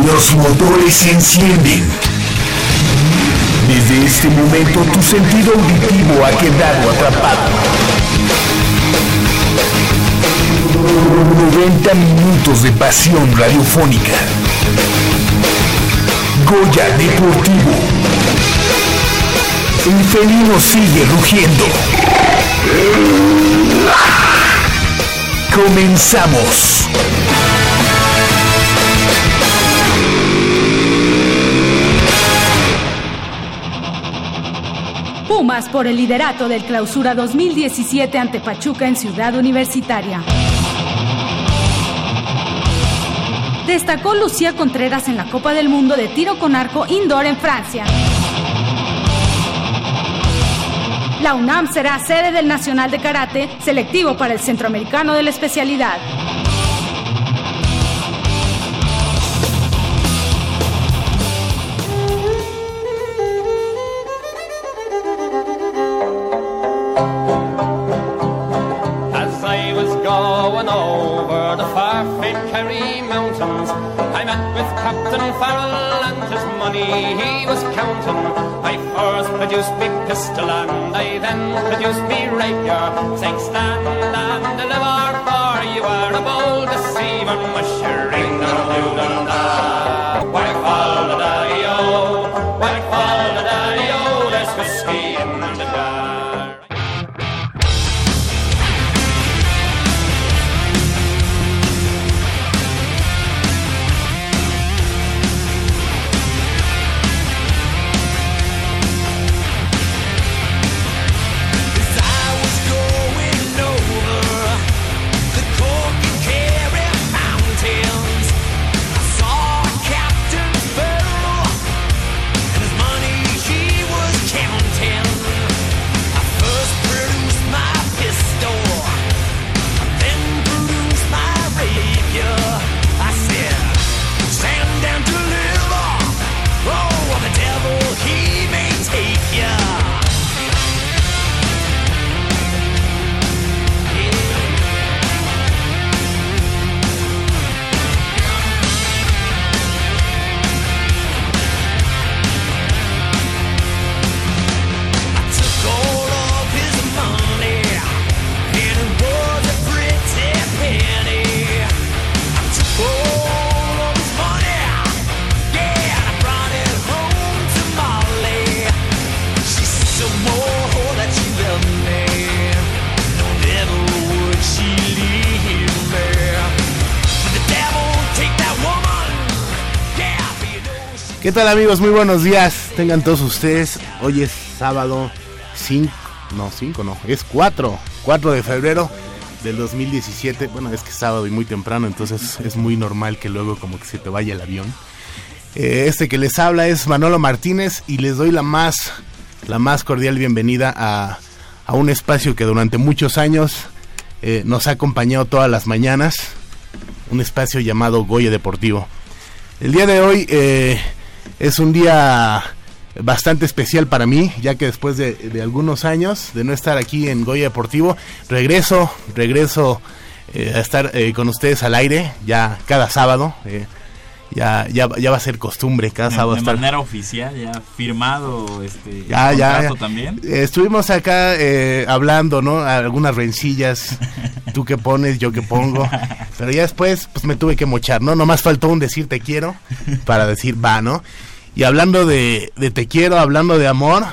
Los motores se encienden. Desde este momento tu sentido auditivo ha quedado atrapado. 90 minutos de pasión radiofónica. Goya Deportivo. El felino sigue rugiendo. Comenzamos. Pumas por el liderato del Clausura 2017 ante Pachuca en Ciudad Universitaria. Destacó Lucía Contreras en la Copa del Mundo de tiro con arco indoor en Francia. La UNAM será sede del Nacional de Karate, selectivo para el Centroamericano de la especialidad. He was counting. I first produced me pistol and I then produced me rapier, saying stand and deliver for you are a bold deceiver, mushering ¿Qué tal amigos? Muy buenos días. Tengan todos ustedes. Hoy es sábado 5, no 5 no, es 4, 4 de febrero del 2017. Bueno, es que es sábado y muy temprano, entonces es muy normal que luego como que se te vaya el avión. Eh, este que les habla es Manolo Martínez y les doy la más, la más cordial bienvenida a, a un espacio que durante muchos años eh, nos ha acompañado todas las mañanas, un espacio llamado Goya Deportivo. El día de hoy eh, es un día bastante especial para mí, ya que después de, algunos años de no estar aquí en Goya Deportivo, regreso, regreso eh, a estar eh, con ustedes al aire, ya cada sábado. eh, ya, ya, ya va a ser costumbre cada de, sábado de estar. manera oficial, ya firmado este Ya, ya, también. Estuvimos acá eh, hablando, ¿no? Algunas rencillas, tú que pones, yo que pongo. Pero ya después, pues me tuve que mochar, ¿no? Nomás faltó un decir te quiero para decir va, ¿no? Y hablando de, de te quiero, hablando de amor,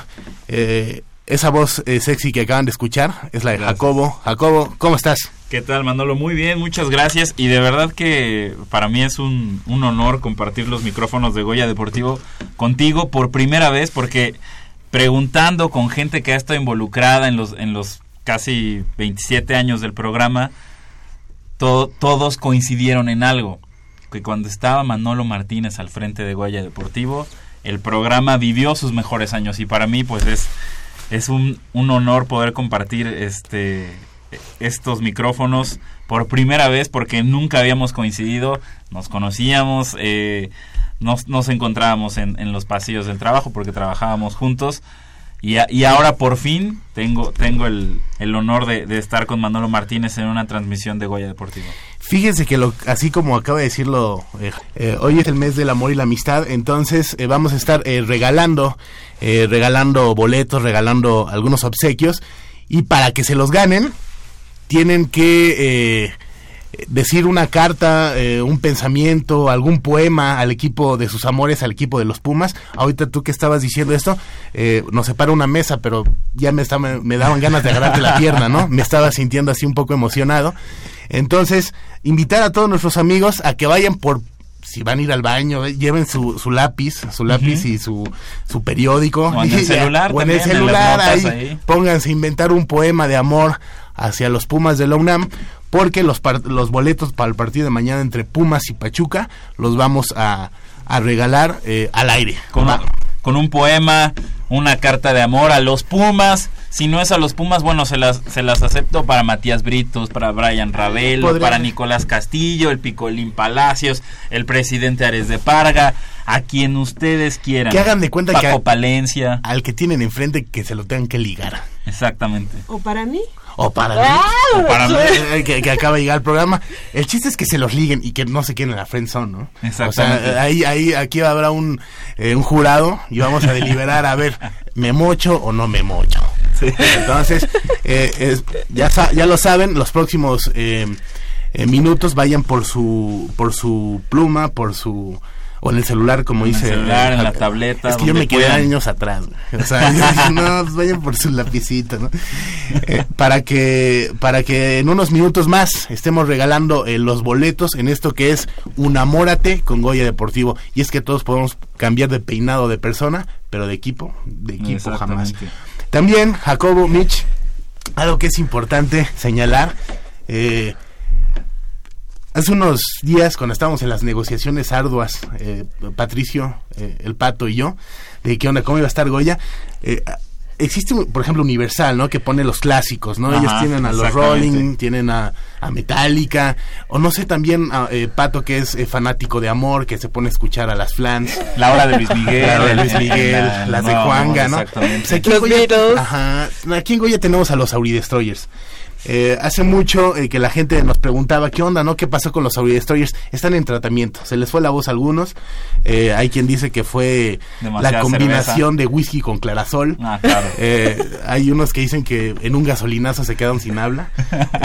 eh, esa voz eh, sexy que acaban de escuchar es la de Gracias. Jacobo. Jacobo, ¿cómo estás? ¿Qué tal, Manolo? Muy bien, muchas gracias. Y de verdad que para mí es un, un honor compartir los micrófonos de Goya Deportivo contigo por primera vez, porque preguntando con gente que ha estado involucrada en los, en los casi 27 años del programa, to- todos coincidieron en algo. Que cuando estaba Manolo Martínez al frente de Goya Deportivo, el programa vivió sus mejores años. Y para mí, pues es, es un, un honor poder compartir este estos micrófonos por primera vez porque nunca habíamos coincidido, nos conocíamos, eh, nos, nos encontrábamos en, en los pasillos del trabajo porque trabajábamos juntos Y, a- y ahora por fin tengo, tengo el, el honor de, estar con Manolo Martínez en una transmisión de Goya Deportivo. Fíjense que lo, así como acaba de decirlo, eh, eh, hoy es el mes del amor y la amistad, entonces eh, vamos a estar regalando, regalando boletos, regalando algunos obsequios y para que se los ganen tienen que decir una carta, eh, un pensamiento, algún poema al equipo de sus amores, al equipo de los Pumas. Ahorita tú que estabas diciendo esto, eh, nos separa una mesa, pero ya me, estaba, me daban ganas de agarrarte la pierna, ¿no? Me estaba sintiendo así un poco emocionado. Entonces, invitar a todos nuestros amigos a que vayan por si van a ir al baño, eh, lleven su, su lápiz, su lápiz y su, su periódico. O en el celular O en el también, en las celular, notas ahí, ahí. pónganse a inventar un poema de amor hacia los Pumas de la UNAM, porque los, par- los boletos para el partido de mañana entre Pumas y Pachuca los vamos a, a regalar eh, al aire. Con, Va. con un poema, una carta de amor a los Pumas. Si no es a los Pumas, bueno, se las, se las acepto para Matías Britos, para Brian Ravelo, Podría para. Nicolás Castillo, el Picolín Palacios, el presidente Ares de Parga, a quien ustedes quieran. Que hagan de cuenta Paco que- Palencia, Al que tienen enfrente que se lo tengan que ligar. exactamente. ¿O para mí? O para mí. O para mí. Eh, que, que acaba de llegar el programa. El chiste es que se los liguen y que no se queden en la friendzone, ¿no? Exactamente. O sea, ahí, ahí, aquí habrá un, eh, un jurado y vamos a deliberar a ver, ¿me mocho o no me mocho? Entonces, eh, es- ya, ya lo saben, los próximos eh, eh, minutos vayan por su, por su pluma, por su... O en el celular, como En el dice. celular, eh, en la tableta, Es que yo me quedé puedan. años atrás. O sea, yo dije, no, pues vayan por su lapicito, ¿no? Eh, para que para que en unos minutos más estemos regalando eh, los boletos en esto que es Unamórate con Goya Deportivo. Y es que todos podemos cambiar de peinado de persona, pero de equipo, de equipo jamás. También, Jacobo, Mitch, algo que es importante señalar. eh, hace unos días, cuando estábamos en las negociaciones arduas, eh, Patricio, eh, el Pato y yo, de qué onda, cómo iba a estar Goya, eh, existe, un- por ejemplo, Universal, ¿no? Que pone los clásicos, ¿no? Ellos tienen a los. Rolling, tienen a, a Metallica, o no sé, también a eh, Pato, que es eh, fanático de amor, que se pone a escuchar a las flans. La hora de Luis Miguel. La de Luis Miguel, la- las de Juanga, ¿no? Exactamente. Pues aquí en Los Goya- Beatles. Ajá. Aquí en Goya tenemos a los Auri Destroyers. Eh, hace mucho eh, que la gente nos preguntaba qué onda, ¿no? ¿Qué pasó con los Auri Destroyers? Están en tratamiento. Se les fue la voz a algunos. Eh, hay quien dice que fue Demasiada la combinación de whisky con clarasol. Ah, claro. Eh, hay unos que dicen que en un gasolinazo se quedaron sin habla.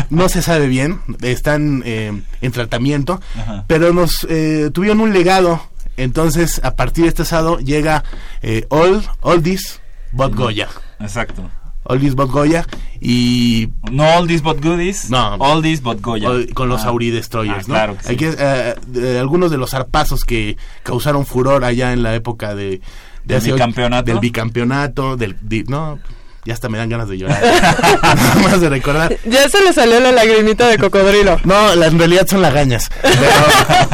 No se sabe bien. Están eh, en tratamiento. Ajá. Pero nos eh, tuvieron un legado. Entonces, a partir de este sábado llega eh, All, Oldies But Goya. Exacto. Oldies But Goya. Y No oldies but goodies. No. Oldies but Goya. Con los Ah. Auri Destroyers, Ah, ¿no? claro que Hay sí. que, eh, de- algunos de los zarpazos que causaron furor allá en la época de... de ¿Del hace bicampeonato? Del bicampeonato, del... di- no, ya hasta me dan ganas de llorar. Nada más de recordar. Ya se le salió la lagrimita de cocodrilo. No, la- en realidad son lagañas. Pero,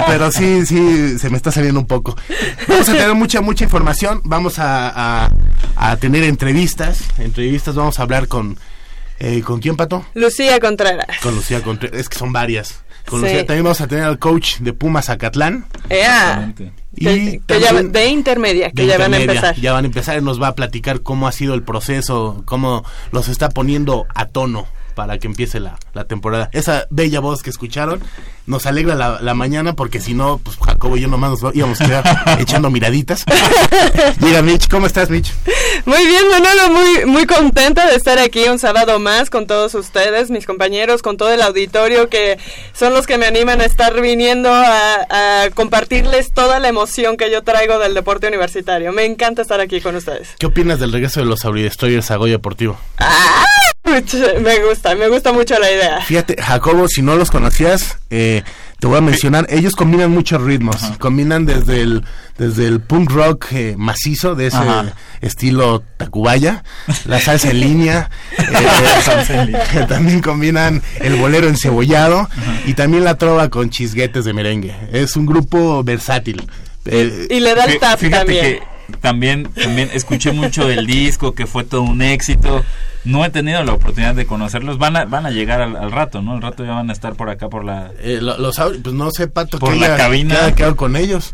pero sí, sí, se me está saliendo un poco. Vamos a tener mucha, mucha información. Vamos a, a- a tener entrevistas. Entrevistas, vamos a hablar con... Eh, ¿Con quién, Pato? Lucía Contreras. Con Lucía Contreras. Es que son varias. Con Sí. Lucía. También vamos a tener al coach de Pumas Zacatlán. Ea. Exactamente. Que, que ya, de intermedia, que de ya van a empezar. Ya van a empezar y nos va a platicar cómo ha sido el proceso, cómo los está poniendo a tono para que empiece la, la temporada. Esa bella voz que escucharon nos alegra la, la mañana porque si no, pues Jacobo y yo nomás nos íbamos a quedar echando miraditas. Llega Mitch, ¿cómo estás Mitch? Muy bien, Manolo, muy, muy contenta de estar aquí un sábado más con todos ustedes, mis compañeros, con todo el auditorio que son los que me animan a estar viniendo a, a compartirles toda la emoción que yo traigo del deporte universitario. Me encanta estar aquí con ustedes. ¿Qué opinas del regreso de los Auri Destroyers a Goya Deportivo? ¡Ah! Me gusta, me gusta mucho la idea. Fíjate, Jacobo, si no los conocías, eh, te voy a mencionar, ellos combinan muchos ritmos, combinan desde el desde el punk rock eh, macizo de ese Ajá. estilo Tacubaya, la salsa en línea, eh, también combinan el bolero encebollado y también la trova con chisguetes de merengue. Es un grupo versátil. Eh, Y le da el tap Fíjate también. También, también escuché mucho del disco, que fue todo un éxito. No he tenido la oportunidad de conocerlos. Van a, van a llegar al, al rato, ¿no? Al rato ya van a estar por acá, por la... eh, lo- los pues no sé, Pato, Por que la haya- cabina. que haya quedado con ellos.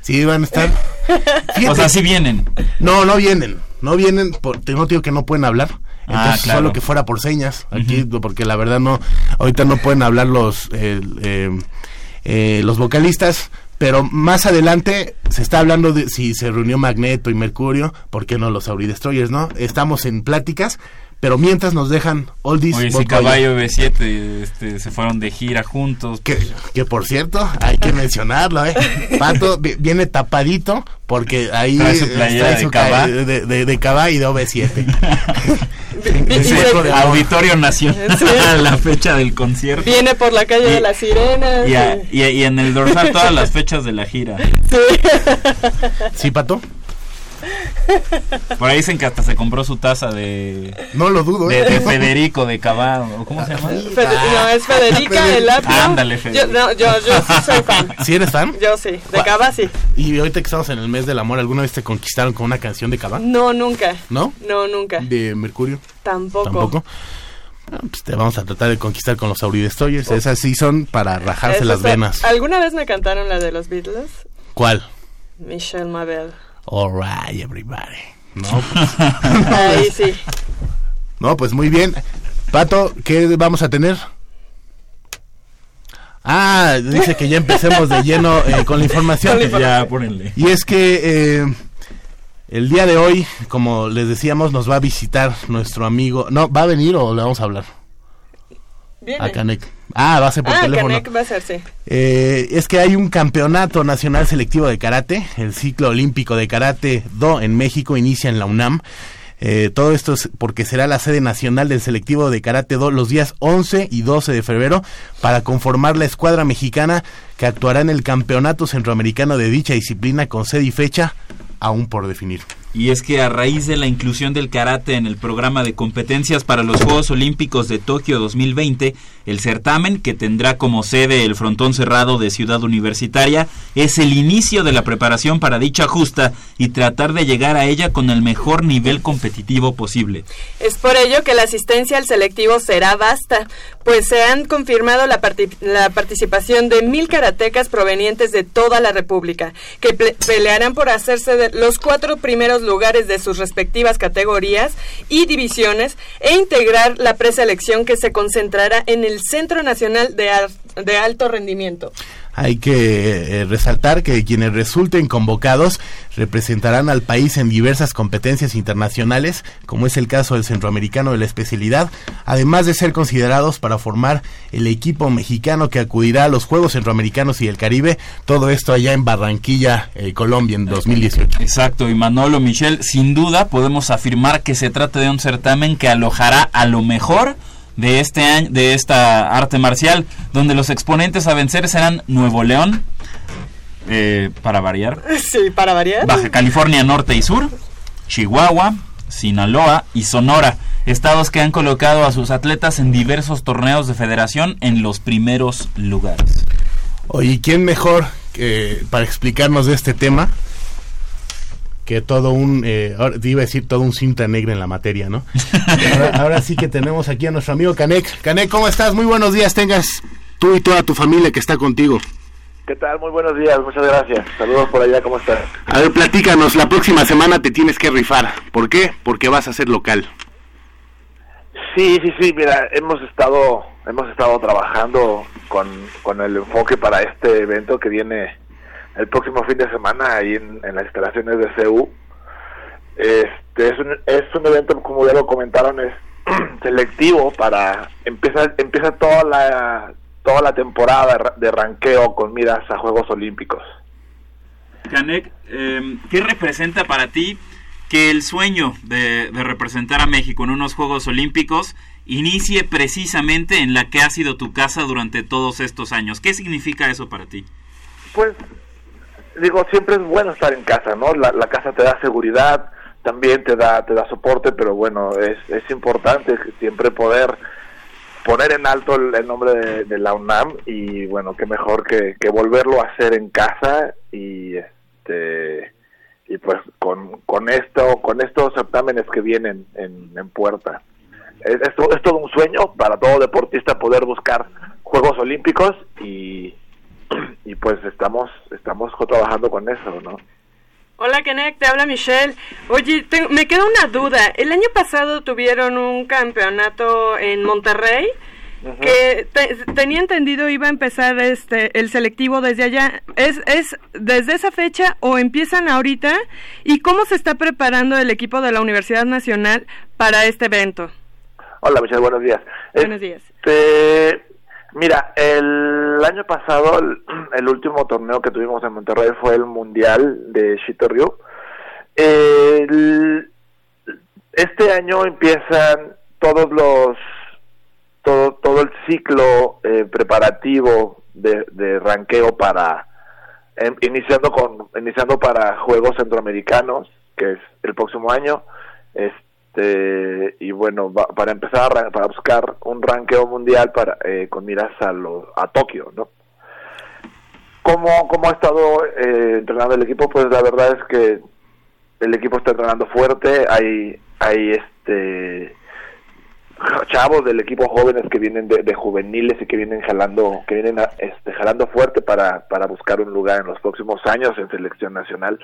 Sí, van a estar. O sea, sí vienen. No, no vienen. no vienen, por, te no digo que no pueden hablar. Ah, claro. solo que fuera por señas, aquí, porque la verdad no, ahorita no pueden hablar los, eh, eh, eh, los vocalistas, pero más adelante se está hablando de si se reunió Magneto y Mercurio, ¿por qué no los Auri Destroyers, no? Estamos en pláticas, pero mientras nos dejan Oldies, Oye, si. Caballo y B7 este, se fueron de gira juntos. Que, que por cierto, hay que mencionarlo, ¿eh? Pato vi- viene tapadito porque ahí Trae su playera trae de su Cabá. ca- de, de, de y de OV7. Y Ese se- hijo de- Auditorio Nacional, Sí. la fecha del concierto. Viene por la calle Y- de las sirenas. Y, a- y- y- y en el dorsal todas las fechas de la gira. sí. ¿Sí, Pato? Por ahí dicen que hasta se compró su taza de, No lo dudo, de, ¿eh? de Federico de Cabá. ¿o ¿Cómo se llama? Fede- no, es Federica el apio. Ándale, yo, Federica. no, yo, yo sí soy fan. ¿Sí eres fan? Yo sí, de Cava sí. Y ahorita que estamos en el mes del amor, ¿alguna vez te conquistaron con una canción de Cabá? No, nunca. ¿No? No, nunca. ¿De Mercurio? Tampoco. Tampoco. Ah, pues te vamos a tratar de conquistar con los Auridestoyers. Esas sí son para rajarse Eso las venas. ¿Alguna vez me cantaron la de los Beatles? ¿Cuál? Michelle Mabel. Alright, everybody. No, pues, Ahí sí. no, pues muy bien. Pato, ¿qué vamos a tener? Ah, dice que ya empecemos de lleno eh, con la información. Ya, pónenle. Y es que eh, el día de hoy, como les decíamos, nos va a visitar nuestro amigo. No, ¿va a venir o le vamos a hablar? Viene. A Canek. Ah, va a ser por ah, teléfono. Canek va a ser, sí. Eh, es que hay un campeonato nacional selectivo de karate, el ciclo olímpico de karate do en México inicia en la UNAM. Eh, todo esto es porque será la sede nacional del selectivo de karate do los días 11 y 12 de febrero para conformar la escuadra mexicana que actuará en el campeonato centroamericano de dicha disciplina con sede y fecha aún por definir. Y es que a raíz de la inclusión del karate en el programa de competencias para los Juegos Olímpicos de Tokio 2020, el certamen, que tendrá como sede el frontón cerrado de Ciudad Universitaria, es el inicio de la preparación para dicha justa y tratar de llegar a ella con el mejor nivel competitivo posible. Es por ello que la asistencia al selectivo será vasta, pues se han confirmado la, la participación de mil karatecas provenientes de toda la República, que pelearán por hacerse de los cuatro primeros lugares de sus respectivas categorías y divisiones e integrar la preselección que se concentrará en el Centro Nacional de, Ar- de Alto Rendimiento. Hay que eh, resaltar que quienes resulten convocados representarán al país en diversas competencias internacionales, como es el caso del centroamericano de la especialidad, además de ser considerados para formar el equipo mexicano que acudirá a los Juegos Centroamericanos y del Caribe, todo esto allá en Barranquilla, eh, Colombia, en 2018. Exacto, y Manolo Michel, sin duda podemos afirmar que se trata de un certamen que alojará a lo mejor de este año, de esta arte marcial, donde los exponentes a vencer serán Nuevo León, eh, para variar, Sí, para variar. Baja California Norte y Sur, Chihuahua, Sinaloa y Sonora, estados que han colocado a sus atletas en diversos torneos de federación en los primeros lugares. Oye, ¿quién mejor eh, para explicarnos de este tema? Que todo un, eh, ahora iba a decir todo un cinta negra en la materia, ¿no? ahora, ahora sí que tenemos aquí a nuestro amigo Canek. Canek, ¿cómo estás? Muy buenos días, tengas tú y toda tu familia que está contigo. ¿Qué tal? Muy buenos días, muchas gracias. Saludos por allá, ¿cómo estás? A ver, platícanos, la próxima semana te tienes que rifar. ¿Por qué? Porque vas a ser local. Sí, sí, sí, mira, hemos estado hemos estado trabajando con, con el enfoque para este evento que viene el próximo fin de semana ahí en, en las instalaciones de CEU. Este es un, es un evento, como ya lo comentaron, es selectivo para empieza empieza toda la toda la temporada de ranqueo con miras a Juegos Olímpicos. Canek, eh, ¿qué representa para ti que el sueño de, de representar a México en unos Juegos Olímpicos inicie precisamente en la que ha sido tu casa durante todos estos años? ¿Qué significa eso para ti? Pues digo, siempre es bueno estar en casa, ¿no? La, la casa te da seguridad, también te da te da soporte, pero bueno, es, es importante siempre poder poner en alto el, el nombre de, la UNAM y bueno, qué mejor que, que, volverlo a hacer en casa y este y pues con, con esto con estos certámenes que vienen en, en puerta. Es, es, es todo un sueño para todo deportista poder buscar Juegos Olímpicos y y pues estamos estamos trabajando con eso, ¿no? Hola, Kenek, te habla Michelle. Oye, te- me queda una duda. El año pasado tuvieron un campeonato en Monterrey que te- tenía entendido iba a empezar este el selectivo desde allá. ¿Es, ¿Es desde esa fecha o empiezan ahorita? ¿Y cómo se está preparando el equipo de la Universidad Nacional para este evento? Hola, Michelle, buenos días. Buenos días. Este, mira, el año pasado, el, último torneo que tuvimos en Monterrey fue el Mundial de Shito Ryu. El- este año empiezan todos los todo todo el ciclo eh, preparativo de, de ranqueo para em, iniciando con iniciando para Juegos Centroamericanos que es el próximo año este y bueno va- para empezar para buscar un ranqueo mundial para eh, con miras a los a Tokio no cómo cómo ha estado eh, entrenando el equipo pues la verdad es que el equipo está entrenando fuerte hay hay este chavos del equipo jóvenes que vienen de, de juveniles y que vienen jalando que vienen a- este, jalando fuerte para para buscar un lugar en los próximos años en selección nacional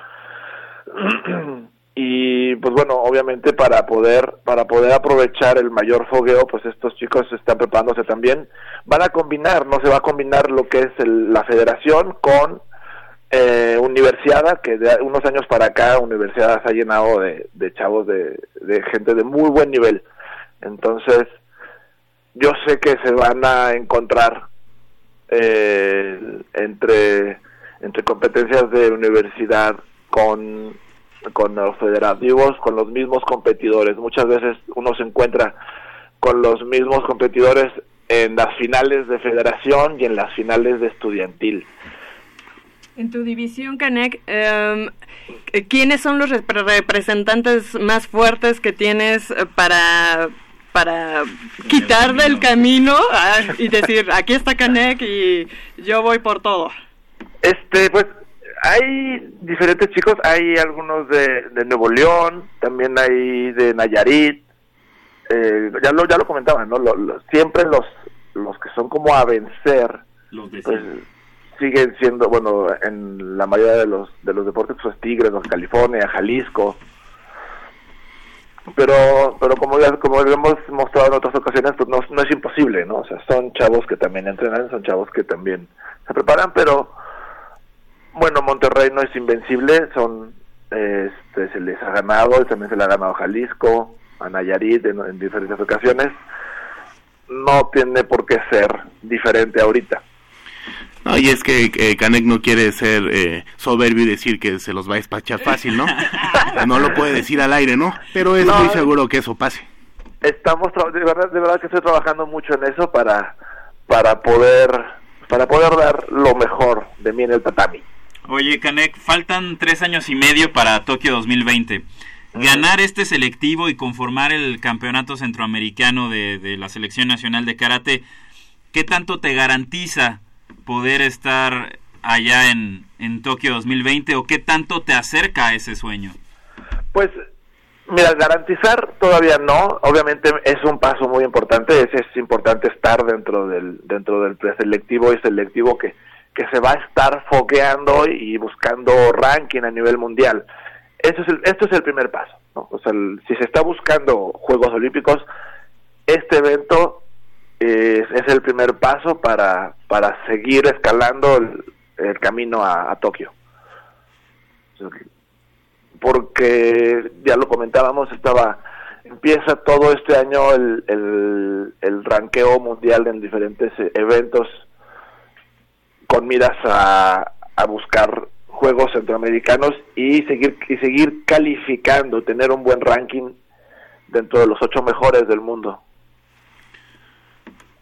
y pues bueno obviamente para poder para poder aprovechar el mayor fogueo pues estos chicos están preparándose también. Van a combinar no se va a combinar lo que es el- la federación con eh, Universidad, que de unos años para acá Universidad se ha llenado de, chavos de, de gente de muy buen nivel. Entonces yo sé que se van a encontrar eh, entre entre competencias de universidad con con los federativos, con los mismos competidores. Muchas veces uno se encuentra con los mismos competidores en las finales de federación y en las finales de estudiantil. En tu división, Canek, em, ¿quiénes son los repre- representantes más fuertes que tienes eh, para para quitar del camino ah, y decir, aquí está Canek y yo voy por todo? Este, pues hay diferentes chicos, hay algunos de, de Nuevo León, también hay de Nayarit, eh, ya lo ya lo comentaban, ¿no? Lo- lo- siempre los los que son como a vencer, Los pues siguen siendo, bueno, en la mayoría de los de los deportes pues Tigres, los California, Jalisco. Pero pero como ya como lo hemos mostrado en otras ocasiones, pues no, no es imposible, ¿no? O sea, son chavos que también entrenan, son chavos que también se preparan, pero bueno, Monterrey no es invencible, son este se les ha ganado, también se le ha ganado a Jalisco, a Nayarit en, en diferentes ocasiones. No tiene por qué ser diferente ahorita. No, y es que eh, Canek no quiere ser eh, soberbio y decir que se los va a despachar fácil, ¿no? no lo puede decir al aire, ¿no? Pero es No. muy seguro que eso pase. Estamos tra- de verdad de verdad que estoy trabajando mucho en eso para para poder para poder dar lo mejor de mí en el tatami. Oye, Canek, faltan tres años y medio para Tokio 2020. Ganar este selectivo y conformar el campeonato centroamericano de, de la selección nacional de karate, ¿qué tanto te garantiza poder estar allá en, en Tokio 2020 o qué tanto te acerca a ese sueño? Pues mira, garantizar todavía no, obviamente es un paso muy importante, es, es importante estar dentro del dentro del preselectivo y selectivo que que se va a estar fogueando y buscando ranking a nivel mundial. Eso es el, esto es el primer paso. O sea, si se está buscando Juegos Olímpicos, este evento es, es el primer paso para, para seguir escalando el, camino a, Tokio. Porque ya lo comentábamos, estaba empieza todo este año el, el, el ranqueo mundial en diferentes eh, eventos con miras a, a buscar juegos centroamericanos y seguir y seguir calificando, tener un buen ranking dentro de los ocho mejores del mundo.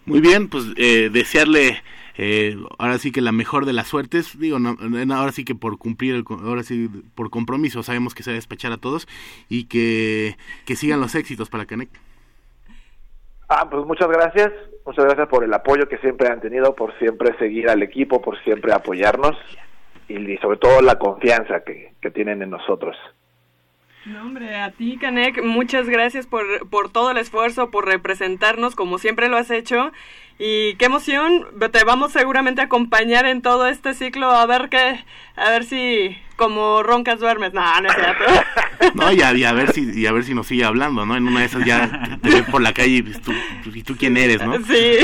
Muy bien, pues eh, desearle eh, ahora sí que la mejor de las suertes, digo, no, no, ahora sí que por cumplir, el, ahora sí por compromiso, sabemos que se va a despachar a todos y que, que sigan los éxitos para Canek. Ah, pues muchas gracias, muchas gracias por el apoyo que siempre han tenido, por siempre seguir al equipo, por siempre apoyarnos y, sobre todo la confianza que tienen en nosotros. No, hombre, a ti, Canek, muchas gracias por, por todo el esfuerzo, por representarnos como siempre lo has hecho. Y qué emoción, te vamos seguramente a acompañar en todo este ciclo a ver qué, a ver si como roncas duermes. No, no es cierto. No, y a, y a ver si y a ver si nos sigue hablando, ¿no? En una de esas ya te ves por la calle y pues, tú, ¿y tú quién eres, no? Sí.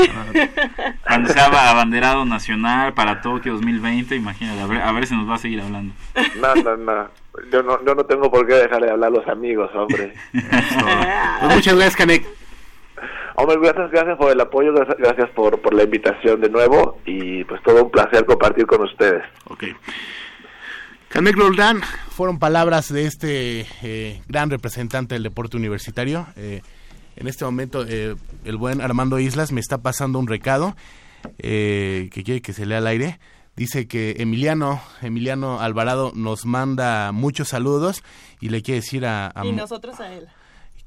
Cuando sea ba- abanderado nacional para Tokio 2020, imagínate, a ver, a ver si nos va a seguir hablando. No, no, no. Yo no, yo no tengo por qué dejar de hablar a los amigos, hombre. Pues muchas gracias, Canek. Hombre, gracias, gracias por el apoyo, gracias, gracias por, por la invitación de nuevo y pues todo un placer compartir con ustedes. Ok. Canek Roldán, fueron palabras de este eh, gran representante del deporte universitario. Eh, en este momento, eh, el buen Armando Islas me está pasando un recado eh, que quiere que se lea al aire. Dice que Emiliano, Emiliano Alvarado nos manda muchos saludos y le quiere decir a, a Y nosotros a él.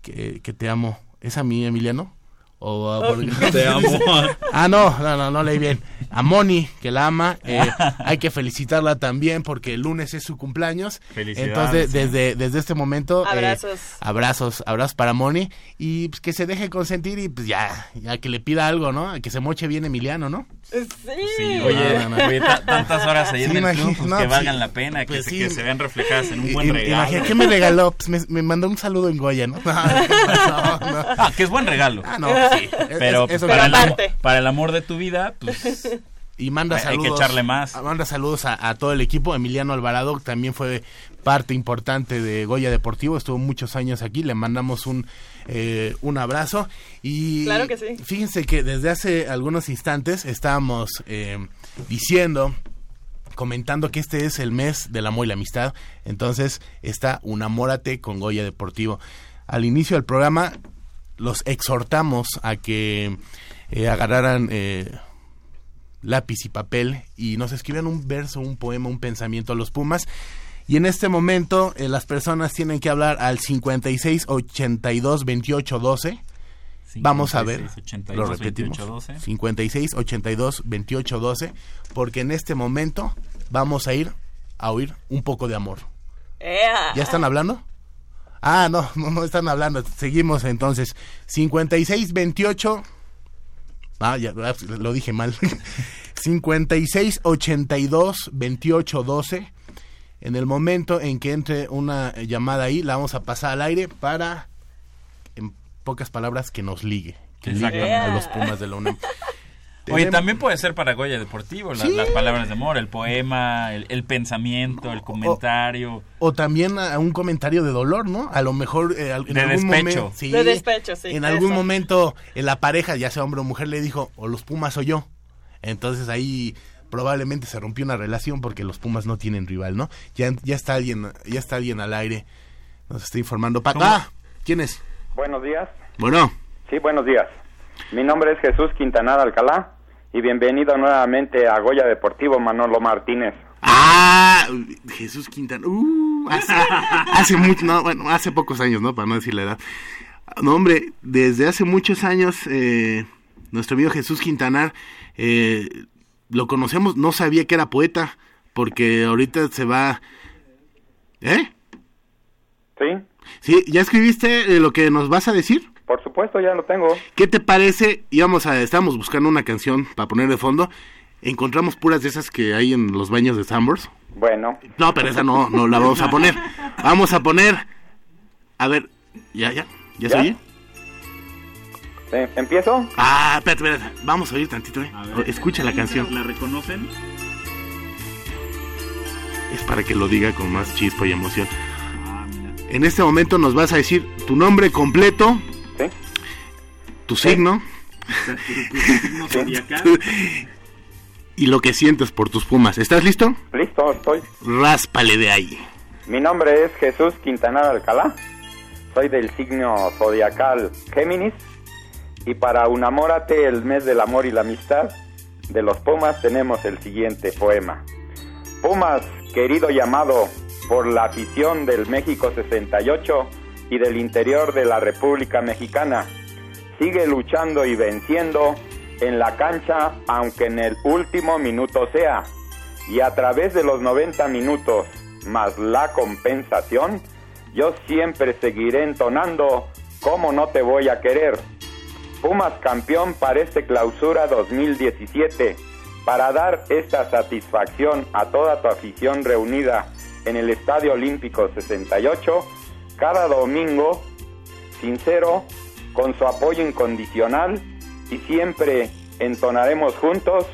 que, que te amo. ¿Es a mí, Emiliano? O a- por- Te amo. Ah, no, no, no, no leí bien. A Moni, que la ama, eh, hay que felicitarla también porque el lunes es su cumpleaños. Felicidades, Entonces, desde, desde este momento... eh, Abrazos. abrazos, abrazos para Moni. Y pues, que se deje consentir y pues ya, ya que le pida algo, ¿no? Que se moche bien Emiliano, ¿no? Sí. Sí, oye, No, no, no. oye, ta- tantas horas ahí Sí, en el club, pues, no, que sí. valgan la pena, que, Pues que se vean reflejadas en un I- buen regalo. Imagina, ¿qué me regaló? Pues me, me mandó un saludo en Goya, ¿no? No, no, no. Ah, que es buen regalo. Ah, no, sí. Pero, Es- para, el, para amor de tu vida, pues Y manda Hay- hay que saludos. echarle más. Manda saludos a, a todo el equipo. Emiliano Alvarado también fue parte importante de Goya Deportivo. Estuvo muchos años aquí. Le mandamos un, eh, un abrazo. Y Claro que sí. fíjense que desde hace algunos instantes estábamos eh, diciendo comentando que este es el mes del amor y la amistad. Entonces está Unamórate con Goya Deportivo. Al inicio del programa los exhortamos a que eh, agarraran eh, lápiz y papel y nos escribieran un verso, un poema, un pensamiento a los Pumas. Y en este momento eh, las personas tienen que hablar al 56 82 28 12. Vamos a ver, 56, lo 82, repetimos. 28, 12. 56 82 28 12 porque en este momento vamos a ir a oír un poco de amor. ¿Ya están hablando? Ah, no, no, no están hablando. Seguimos entonces. 56 28 Ah, ya ah, lo dije mal. 56 82 28 12. En el momento en que entre una llamada ahí, la vamos a pasar al aire para, en pocas palabras, que nos ligue. Que ligue a los Pumas de la UNAM. Oye, también puede ser para Goya Deportivo, la- Sí. las palabras de amor, el poema, el, el pensamiento, el comentario. O también a un comentario de dolor, ¿no? A lo mejor eh, en De algún despecho. momento. sí, De despecho, sí, En algún eso. momento en la pareja, ya sea hombre o mujer, le dijo, o los Pumas o yo. Entonces ahí probablemente se rompió una relación porque los Pumas no tienen rival, ¿no? Ya, ya está alguien, ya está alguien al aire. Nos está informando. Pa- ¿Cómo? ah, ¿quién es? Buenos días. Bueno, Sí, buenos días. Mi nombre es Jesús Quintanar Alcalá y bienvenido nuevamente a Goya Deportivo Manolo Martínez. Ah, Jesús Quintana. Uh, hace, hace mucho, no, bueno, hace pocos años, ¿no? Para no decir la edad. No, hombre, desde hace muchos años, eh, nuestro amigo Jesús Quintanar, eh, lo conocemos, no sabía que era poeta, porque ahorita se va... ¿Eh? ¿Sí? Sí, ¿ya escribiste eh, lo que nos vas a decir? Por supuesto, ya lo tengo. ¿Qué te parece? Íbamos a, estábamos buscando una canción para poner de fondo. Encontramos puras de esas que hay en los baños de Sambors. Bueno, No, pero esa no, no la vamos a poner. Vamos a poner. A ver, ya, ya, ya, se ¿Ya? oye. ¿eh, ¿empiezo? Ah, espérate, espérate. Vamos a oír tantito, eh. Escucha la canción. ¿La reconocen? Es para que lo diga con más chispa y emoción. En este momento nos vas a decir tu nombre completo, Tu signo y lo que sientes por tus pumas. ¿Estás listo? Listo, estoy. Ráspale de ahí. Mi nombre es Jesús Quintanar Alcalá. Soy del signo zodiacal Géminis. Y para Unamórate, el mes del amor y la amistad, de los Pumas tenemos el siguiente poema. Pumas, querido llamado por la afición del México 68 y del interior de la República Mexicana, sigue luchando y venciendo en la cancha, aunque en el último minuto sea. Y a través de los 90 minutos más la compensación, yo siempre seguiré entonando cómo no te voy a querer. Pumas campeón para este clausura 2017, para dar esta satisfacción a toda tu afición reunida en el Estadio Olímpico 68, cada domingo, sincero, con su apoyo incondicional y siempre entonaremos juntos.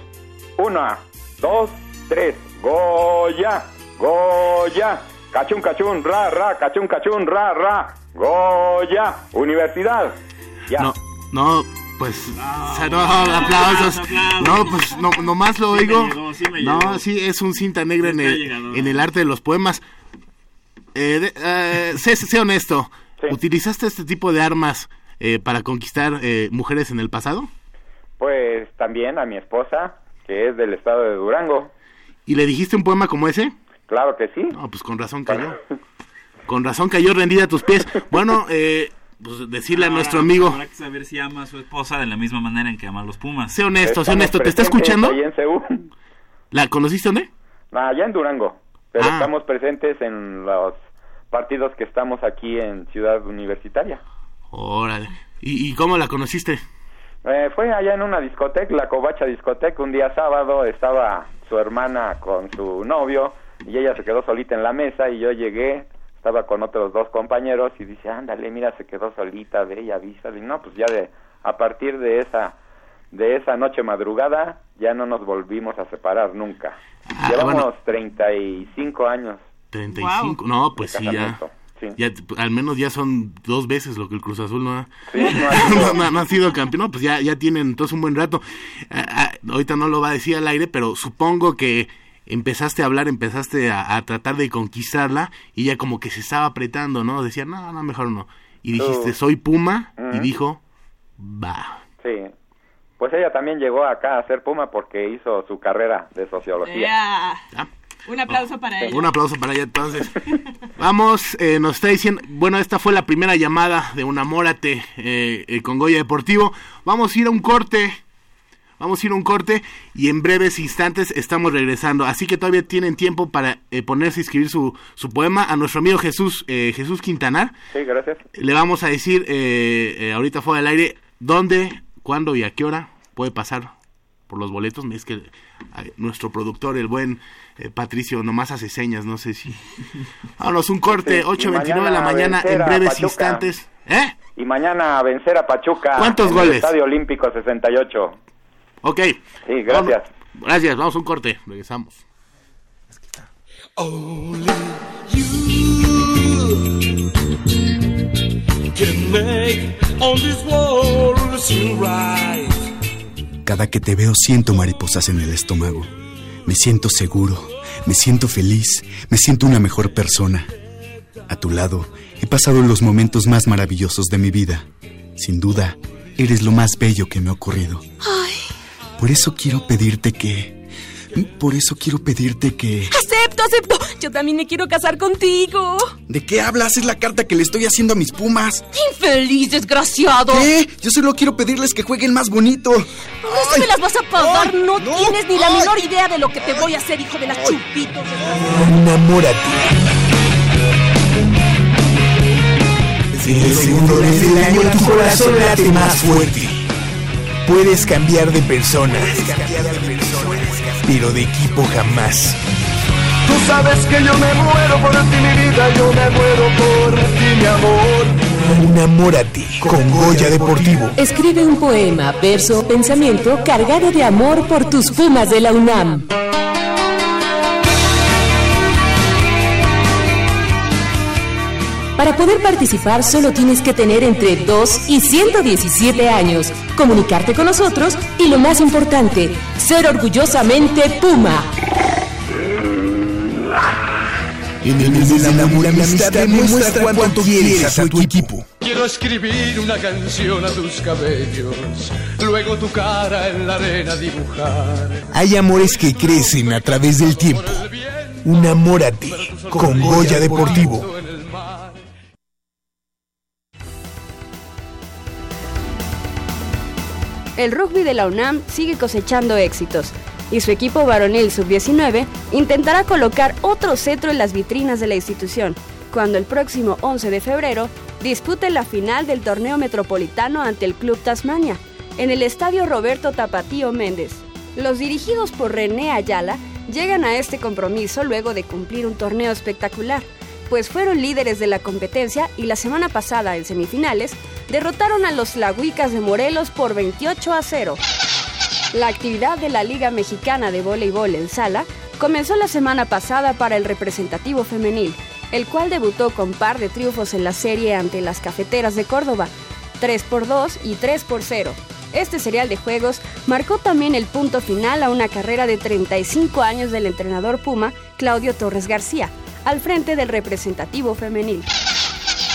Una, dos, tres, Goya, Goya, cachún, cachún, ra, ra, cachún, cachún, ra, ra, Goya, Universidad. Ya. No, no, pues, o sea, no, aplausos. No, pues, no, nomás lo oigo. llegó, sí me no, llegó. sí, es un cinta negra en el, en el arte de los poemas. Eh, de- eh, sé, sé honesto, Sí. ¿utilizaste este tipo de armas eh, para conquistar eh, mujeres en el pasado? Pues también a mi esposa, que es del estado de Durango. ¿Y le dijiste un poema como ese? Claro que sí. No, pues con razón cayó. Con razón cayó rendida a tus pies. Bueno, eh, pues decirle a Ahora, nuestro amigo, Habrá que saber si ama a su esposa de la misma manera en que ama a los Pumas. sé honesto, sé honesto, ¿te está escuchando? Ahí en. ¿La conociste dónde? Ah, allá en Durango. Pero Ah. estamos presentes en los partidos que estamos aquí en Ciudad Universitaria. Órale. ¿Y, y cómo la conociste? Eh, fue allá en una discoteca, la Covacha Discoteca, un día sábado estaba su hermana con su novio y ella se quedó solita en la mesa y yo llegué, estaba con otros dos compañeros y dice, ándale, mira, se quedó solita, ve y avísale. Y no, pues ya de, a partir de esa, de esa noche madrugada ya no nos volvimos a separar nunca. Ah, Llevamos bueno. 35 años 35. No, pues sí, ya. Sí. Ya, al menos ya son dos veces lo que el Cruz Azul no ha, Sí, no ha sido- no, no- no ha sido campeón. No, pues ya, ya tienen entonces un buen rato. Ah, ah, ahorita no lo va a decir al aire, pero supongo que empezaste a hablar, empezaste a, a tratar de conquistarla y ya como que se estaba apretando, ¿no? Decía, no, no, mejor no. Y dijiste, Uh. soy Puma, y dijo, va. Sí. Pues ella también llegó acá a ser Puma porque hizo su carrera de sociología. Ya. Ah, Un aplauso para ella. Un aplauso para ella entonces. Vamos, eh, nos está diciendo, bueno, esta fue la primera llamada de Unamórate eh, eh, con Goya Deportivo. Vamos a ir a un corte. Vamos a ir a un corte y en breves instantes estamos regresando. Así que todavía tienen tiempo para eh, ponerse a escribir su, su poema a nuestro amigo Jesús, eh, Jesús Quintanar. Sí, gracias. Le vamos a decir eh, eh, ahorita fuera del aire dónde, cuándo y a qué hora puede pasar por los boletos. Es que nuestro productor, el buen eh, Patricio, nomás hace señas, no sé si... Vámonos, un corte, Sí, 8.29 de la mañana en breves Pachuca. instantes. ¿Eh? Y mañana a vencer a Pachuca. ¿Cuántos en goles? El Estadio Olímpico 68. Ok. Sí, gracias. Vamos- gracias, vamos a un corte, regresamos. Only you can make all this world seem right. Cada que te veo siento mariposas en el estómago. Me siento seguro, me siento feliz, me siento una mejor persona. A tu lado he pasado los momentos más maravillosos de mi vida. Sin duda, eres lo más bello que me ha ocurrido. Por eso quiero pedirte que... Por eso quiero pedirte que... Acepto. Yo también me quiero casar contigo. ¿De qué hablas? Es la carta que le estoy haciendo a mis pumas. Infeliz, desgraciado. ¿Qué? Yo solo quiero pedirles que jueguen más bonito. No se me las vas a pagar. Ay, no, no, tienes ni la ay. menor idea de lo que te voy a hacer, hijo de las chupitos. Enamórate. Desde el segundo mes del año tu corazón late más fuerte. Puedes cambiar de persona, pero de equipo jamás. Tú sabes que yo me muero por ti, mi vida, yo me muero por ti, mi amor. Enamórate con Goya Deportivo. Escribe un poema, verso o pensamiento cargado de amor por tus pumas de la UNAM. Para poder participar solo tienes que tener entre 2 y 117 años, comunicarte con nosotros y lo más importante, ser orgullosamente Puma. En el mes del amor la amistad demuestra cuánto quieres a tu equipo. Quiero escribir una canción a tus cabellos, luego tu cara en la arena dibujar. Hay amores que crecen a través del tiempo. Unamórate con Goya Deportivo. El rugby de la UNAM sigue cosechando éxitos y su equipo varonil sub-19 intentará colocar otro cetro en las vitrinas de la institución cuando el próximo 11 de febrero dispute la final del torneo metropolitano ante el Club Tasmania en el estadio Roberto Tapatío Méndez. Los dirigidos por René Ayala llegan a este compromiso luego de cumplir un torneo espectacular, pues fueron líderes de la competencia y la semana pasada en semifinales derrotaron a los Lahuicas de Morelos por 28 a 0. La actividad de la Liga Mexicana de Voleibol en sala comenzó la semana pasada para el representativo femenil, el cual debutó con par de triunfos en la serie ante las cafeteras de Córdoba, 3 por 2 y 3 por 0. Este serial de juegos marcó también el punto final a una carrera de 35 años del entrenador Puma, Claudio Torres García, al frente del representativo femenil.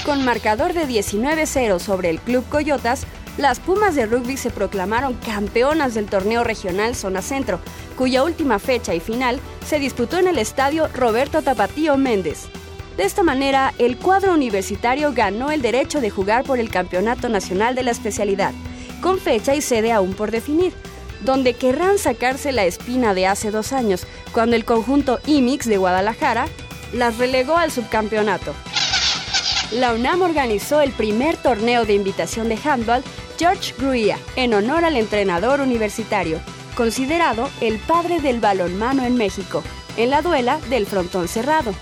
Con marcador de 19-0 sobre el Club Coyotas, las Pumas de rugby se proclamaron campeonas del torneo regional Zona Centro, cuya última fecha y final se disputó en el estadio Roberto Tapatío Méndez. De esta manera, el cuadro universitario ganó el derecho de jugar por el Campeonato Nacional de la especialidad, con fecha y sede aún por definir, donde querrán sacarse la espina de hace dos años, cuando el conjunto IMIX de Guadalajara las relegó al subcampeonato. La UNAM organizó el primer torneo de invitación de handball George Gruia en honor al entrenador universitario, considerado el padre del balonmano en México, en la duela del frontón cerrado.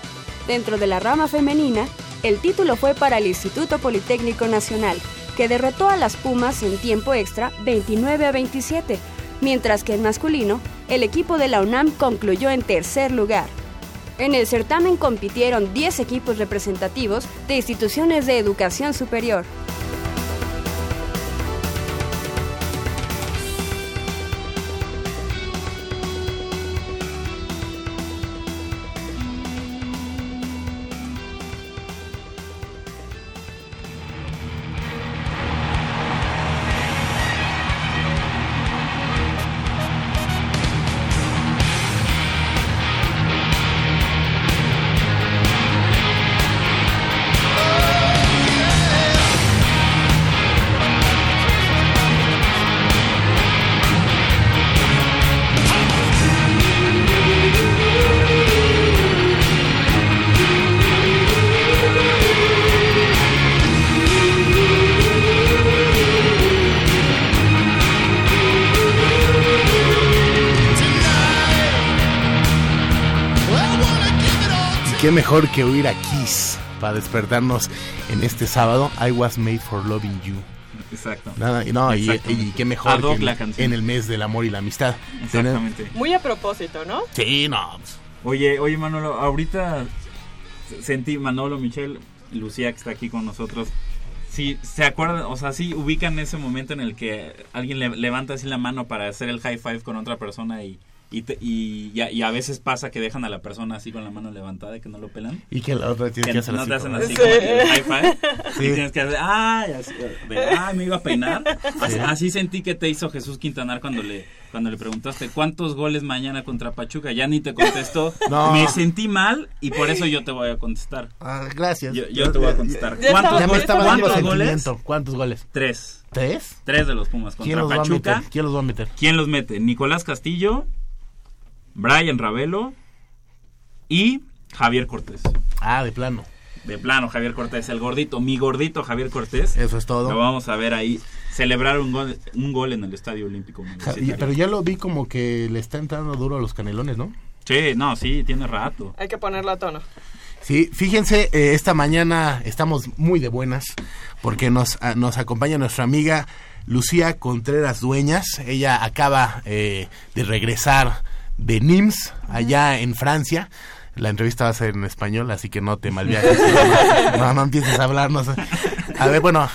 Dentro de la rama femenina, el título fue para el Instituto Politécnico Nacional, que derrotó a las Pumas en tiempo extra 29 a 27, mientras que en masculino, el equipo de la UNAM concluyó en tercer lugar. En el certamen compitieron 10 equipos representativos de instituciones de educación superior. Mejor que oír a Kiss para despertarnos en este sábado. I was made for loving you. Exacto. Nada, y no, y, qué mejor que la en, canción. en el mes del amor y la amistad. Exactamente. Muy a propósito, ¿no? Sí, no. pues, Oye, oye Manolo, ahorita sentí Manolo, Michelle, Lucía que está aquí con nosotros. Sí, se acuerdan, o sea, sí ubican ese momento en el que alguien le- levanta así la mano para hacer el high five con otra persona y y, te- y, y a, y a veces pasa que dejan a la persona así con la mano levantada y que no lo pelan. Y que la otra tiene Que que hacer no así te hacen así Sí. como el high five. Sí. Y tienes que hacer, ay, así, de, ay, me iba a peinar. Así, Sí. así sentí que te hizo Jesús Quintanar cuando le cuando le preguntaste cuántos goles mañana contra Pachuca. Ya ni te contestó. No. Me sentí mal y por eso yo te voy a contestar. Ah, gracias. Yo, yo te voy a contestar. Ya ¿Cuántos, goles, ya estaba dando ¿cuántos goles? ¿Cuántos goles? Tres. ¿Tres? Tres de los Pumas ¿Quién contra los va a Pachuca. meter? ¿Quién los va a meter? ¿Quién los mete? Nicolás Castillo, Brian Ravelo y Javier Cortés. Ah, de plano. De plano, Javier Cortés, el gordito, mi gordito Javier Cortés. Eso es todo. Lo vamos a ver ahí celebrar un gol, un gol en el Estadio Olímpico. Pero ya lo vi como que le está entrando duro a los canelones, ¿no? Sí, no, sí, tiene rato. Hay que ponerlo a tono. Sí, fíjense, eh, esta mañana estamos muy de buenas porque nos, a- nos acompaña nuestra amiga Lucía Contreras Dueñas. Ella acaba eh, de regresar de Nims, allá en Francia. La entrevista va a ser en español, así que no te malviajes. no, no, no empieces a hablarnos. A ver, bueno,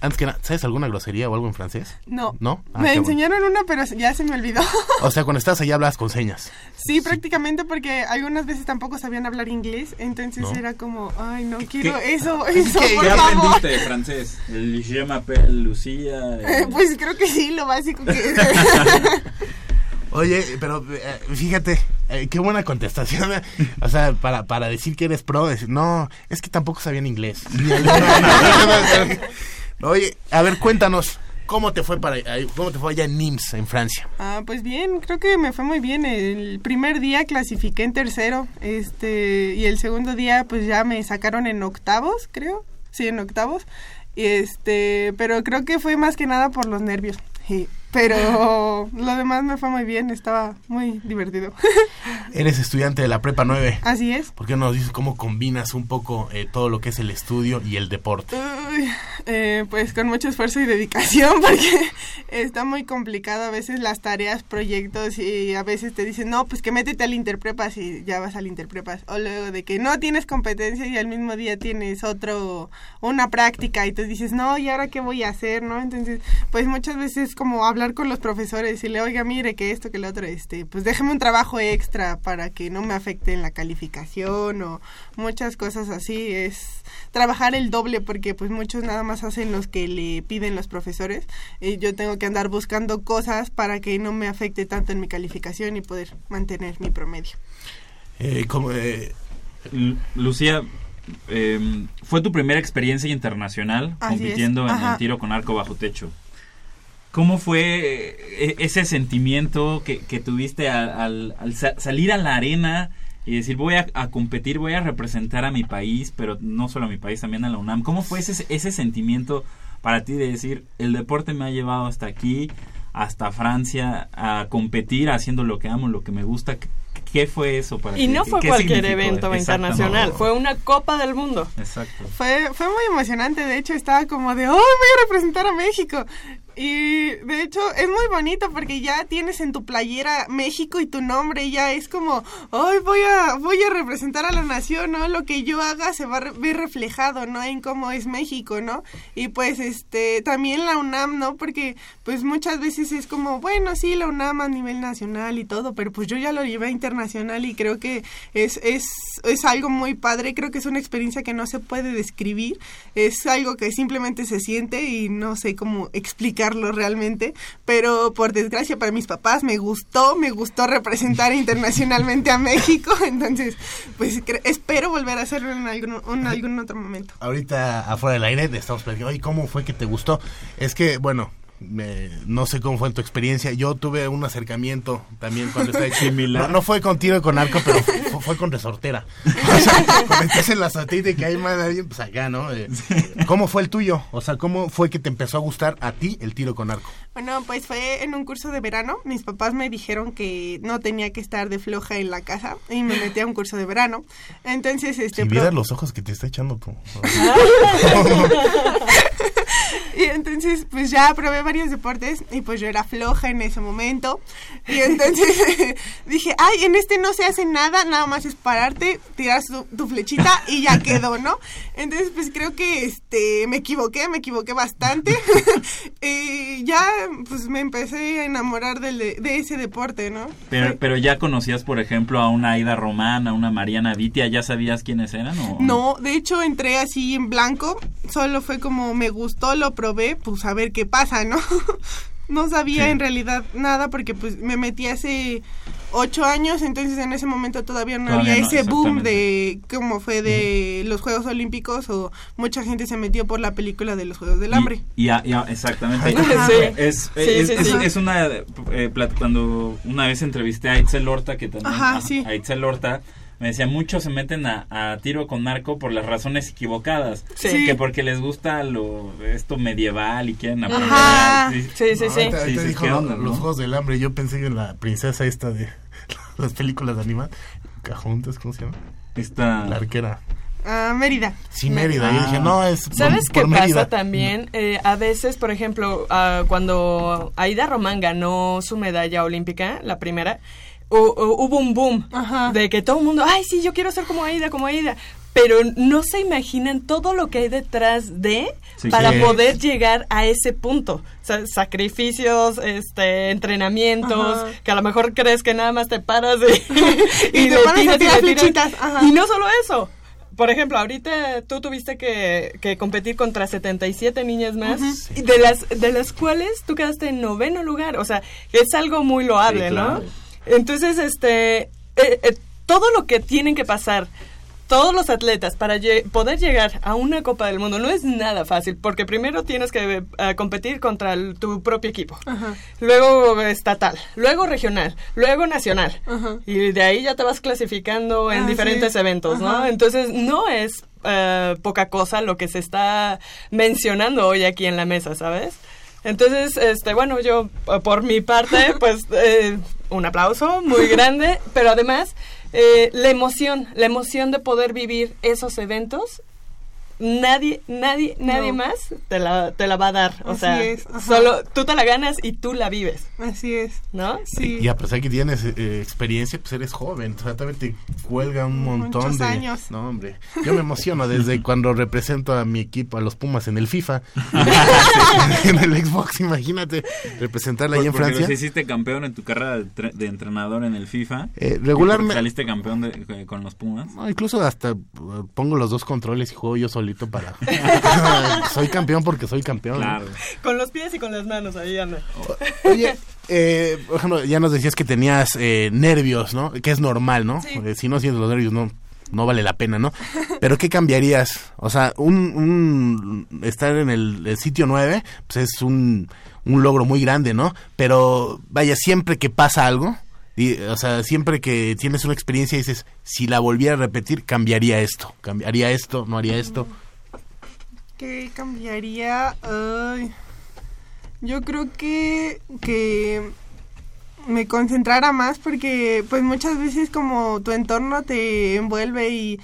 antes que nada, ¿sabes alguna grosería o algo en francés? No. ¿No? Ah, me bueno. enseñaron una, pero ya se me olvidó. O sea, cuando estás allá hablas con señas. sí, prácticamente porque algunas veces tampoco sabían hablar inglés, entonces ¿No? era como, ay, no quiero qué- eso, eso, ¿Qué, por qué favor. aprendiste de francés? El Je m'appelle Lucía. Eh, pues creo que sí, lo básico que... Oye, pero eh, fíjate, eh, qué buena contestación. eh. O sea, para, para decir que eres pro, decir, no, es que tampoco sabían inglés. Oye, a ver, cuéntanos, ¿cómo te fue para cómo te fue allá en Nims, en Francia? Ah, pues bien, creo que me fue muy bien. El primer día clasifiqué en tercero, este, y el segundo día pues ya me sacaron en octavos, creo. Sí, en octavos. Este, pero creo que fue más que nada por los nervios. Sí, pero lo demás me fue muy bien, estaba muy divertido. Eres estudiante de la Prepa 9. Así es. ¿Por qué no nos dices cómo combinas un poco eh, todo lo que es el estudio y el deporte? Uy, eh, pues con mucho esfuerzo y dedicación porque está muy complicado a veces las tareas, proyectos y a veces te dicen, no, pues que métete al Interprepas y ya vas al Interprepas. O luego de que no tienes competencia y al mismo día tienes otro, una práctica y te dices, no, ¿y ahora qué voy a hacer? ¿no? Entonces, pues muchas veces como hablar con los profesores y le, oiga, mire que esto, que lo otro, este, pues déjame un trabajo extra para que no me afecte en la calificación o muchas cosas así. Es trabajar el doble porque pues muchos nada más hacen los que le piden los profesores y yo tengo que andar buscando cosas para que no me afecte tanto en mi calificación y poder mantener mi promedio. Eh, como, eh, Lucía, eh, fue tu primera experiencia internacional Así compitiendo en el tiro con arco bajo techo. ¿Cómo fue eh, ese sentimiento que, que tuviste al, al- al sa- salir a la arena y decir voy a, a competir, voy a representar a mi país, pero no solo a mi país, también a la UNAM? ¿Cómo fue ese, ese sentimiento para ti de decir el deporte me ha llevado hasta aquí, hasta Francia, a competir haciendo lo que amo, lo que me gusta? ¿Qué, fue eso para ti? Y no ¿Qué- fue cualquier evento internacional, fue una Copa del Mundo. Exacto. Fue, fue muy emocionante, de hecho estaba como de, ¡ay, voy a representar a México! Y de hecho es muy bonito porque ya tienes en tu playera México y tu nombre y ya es como, ¡ay, voy a, voy a representar a la nación, ¿no? Lo que yo haga se va a ver reflejado, ¿no? En cómo es México, ¿no? Y pues este, también la UNAM, ¿no? Porque pues muchas veces es como, bueno, sí, la UNAM a nivel nacional y todo, pero pues yo ya lo llevé a internacional y creo que es, es, es algo muy padre, creo que es una experiencia que no se puede describir, es algo que simplemente se siente y no sé cómo explicarlo realmente, pero por desgracia para mis papás me gustó, me gustó representar internacionalmente a México, entonces pues espero volver a hacerlo en algún, en algún otro momento. ahorita afuera del aire le estamos platicando, oye, ¿cómo fue que te gustó? Es que, bueno, me- no sé cómo fue en tu experiencia. Yo tuve un acercamiento también cuando estaba Similar. No, no fue con tiro y con arco, pero fue, fue con resortera. O sea, cuando estás en la satélite y que hay más alguien, pues acá, ¿no? Eh, ¿Cómo fue el tuyo? O sea, ¿cómo fue que te empezó a gustar a ti el tiro con arco? Bueno, pues fue en un curso de verano. Mis papás me dijeron que no tenía que estar de floja en la casa y me metí a un curso de verano. Entonces, este... Si pro- los ojos que te está echando tú. y entonces, pues ya probé varios deportes y pues yo era floja en ese momento. Y entonces dije, ay, en este no se hace nada, nada más es pararte, tirar su- tu flechita y ya quedó, ¿no? Entonces, pues creo que este me equivoqué, me equivoqué bastante. y ya, pues me empecé a enamorar del de, de ese deporte, ¿no? Pero, pero ya conocías, por ejemplo, a una Aida Román, a una Mariana Vitia, ¿ya sabías quiénes eran? O? No, de hecho entré así en blanco, solo fue como me gustó, lo probé, pues a ver qué pasa, ¿no? no sabía Sí. en realidad nada porque pues me metí hace ocho años, entonces en ese momento todavía no Todavía había no, ese boom de como fue de los Juegos Olímpicos o mucha gente se metió por la película de los Juegos del Hambre. Y, a- y a- exactamente. Ajá. Es, Sí. es, una. eh, cuando una vez entrevisté a Itzel Horta, que también. Ajá, a- sí. A Itzel Horta. Me decía, muchos se meten a, a tiro con narco por las razones equivocadas. Sí. Que porque les gusta lo esto medieval y quieren aprender. Ajá. Sí, Sí, sí, sí. Ahorita- ahorita Sí, dijo los juegos del hambre. Yo pensé en la princesa esta de las películas de animal. Cajontas, ¿cómo se llama? Esta. La arquera. Ah, Mérida. Sí, Mérida. Yo dije, no, es. ¿Sabes por qué Mérida. pasa también? Eh, a veces, por ejemplo, ah, cuando Aida Román ganó su medalla olímpica, la primera, hu- hu- hubo un boom de que todo el mundo, ay, sí, yo quiero ser como Aida, como Aida. Pero no se imaginan todo lo que hay detrás de Sí, para sí. poder llegar a ese punto. O sea, sacrificios, este, entrenamientos, Ajá. que a lo mejor crees que nada más te paras y, Y te a tiras y tirar le tiras. flechitas, ajá. Y no solo eso. Por ejemplo, ahorita tú tuviste que, que competir contra 77 niñas más, y de las de las cuales tú quedaste en noveno lugar. O sea, es algo muy loable, Sí, claro. ¿no? Entonces, este, eh, eh, todo lo que tienen que pasar todos los atletas para poder llegar a una Copa del Mundo no es nada fácil, porque primero tienes que eh, competir contra el- tu propio equipo, Ajá. luego estatal, luego regional, luego nacional, Ajá. y de ahí ya te vas clasificando en Ah, diferentes sí. eventos, ¿no? Entonces no es eh, poca cosa lo que se está mencionando hoy aquí en la mesa, ¿sabes? Entonces, este, bueno, yo por mi parte, pues eh, un aplauso muy grande, pero además eh, la emoción, la emoción de poder vivir esos eventos nadie, nadie, nadie No. más te la, te la va a dar. O Así sea, es, solo tú te la ganas y tú la vives, Así es. ¿no? Sí. Y a pesar que tienes eh, experiencia, pues eres joven. O sea, todavía te cuelga un montón Muchos de. años. No, hombre. Yo me emociono desde cuando represento a mi equipo, a los Pumas en el FIFA. en el Xbox, imagínate. Representarla ahí en Porque Francia. los hiciste campeón en tu carrera de, tre- de entrenador en el FIFA. Eh, Y regularme- porque Saliste campeón de- eh, con los Pumas. No, incluso hasta eh, pongo los dos controles y juego yo solito para. soy campeón porque soy campeón. Con los pies y con las manos, ahí anda. Oye, eh, por ejemplo, ya nos decías que tenías eh, nervios, ¿no? Que es normal, ¿no? Sí. Eh, si no sientes los nervios, no, no vale la pena, ¿no? Pero ¿qué cambiarías? O sea, un, un estar en el, el sitio 9, pues es un, un logro muy grande, ¿no? Pero vaya, siempre que pasa algo, o sea, siempre que tienes una experiencia dices, si la volviera a repetir, cambiaría esto, cambiaría esto, no haría esto. ¿Qué cambiaría? Yo creo que, que me concentrara más porque pues muchas veces como tu entorno te envuelve y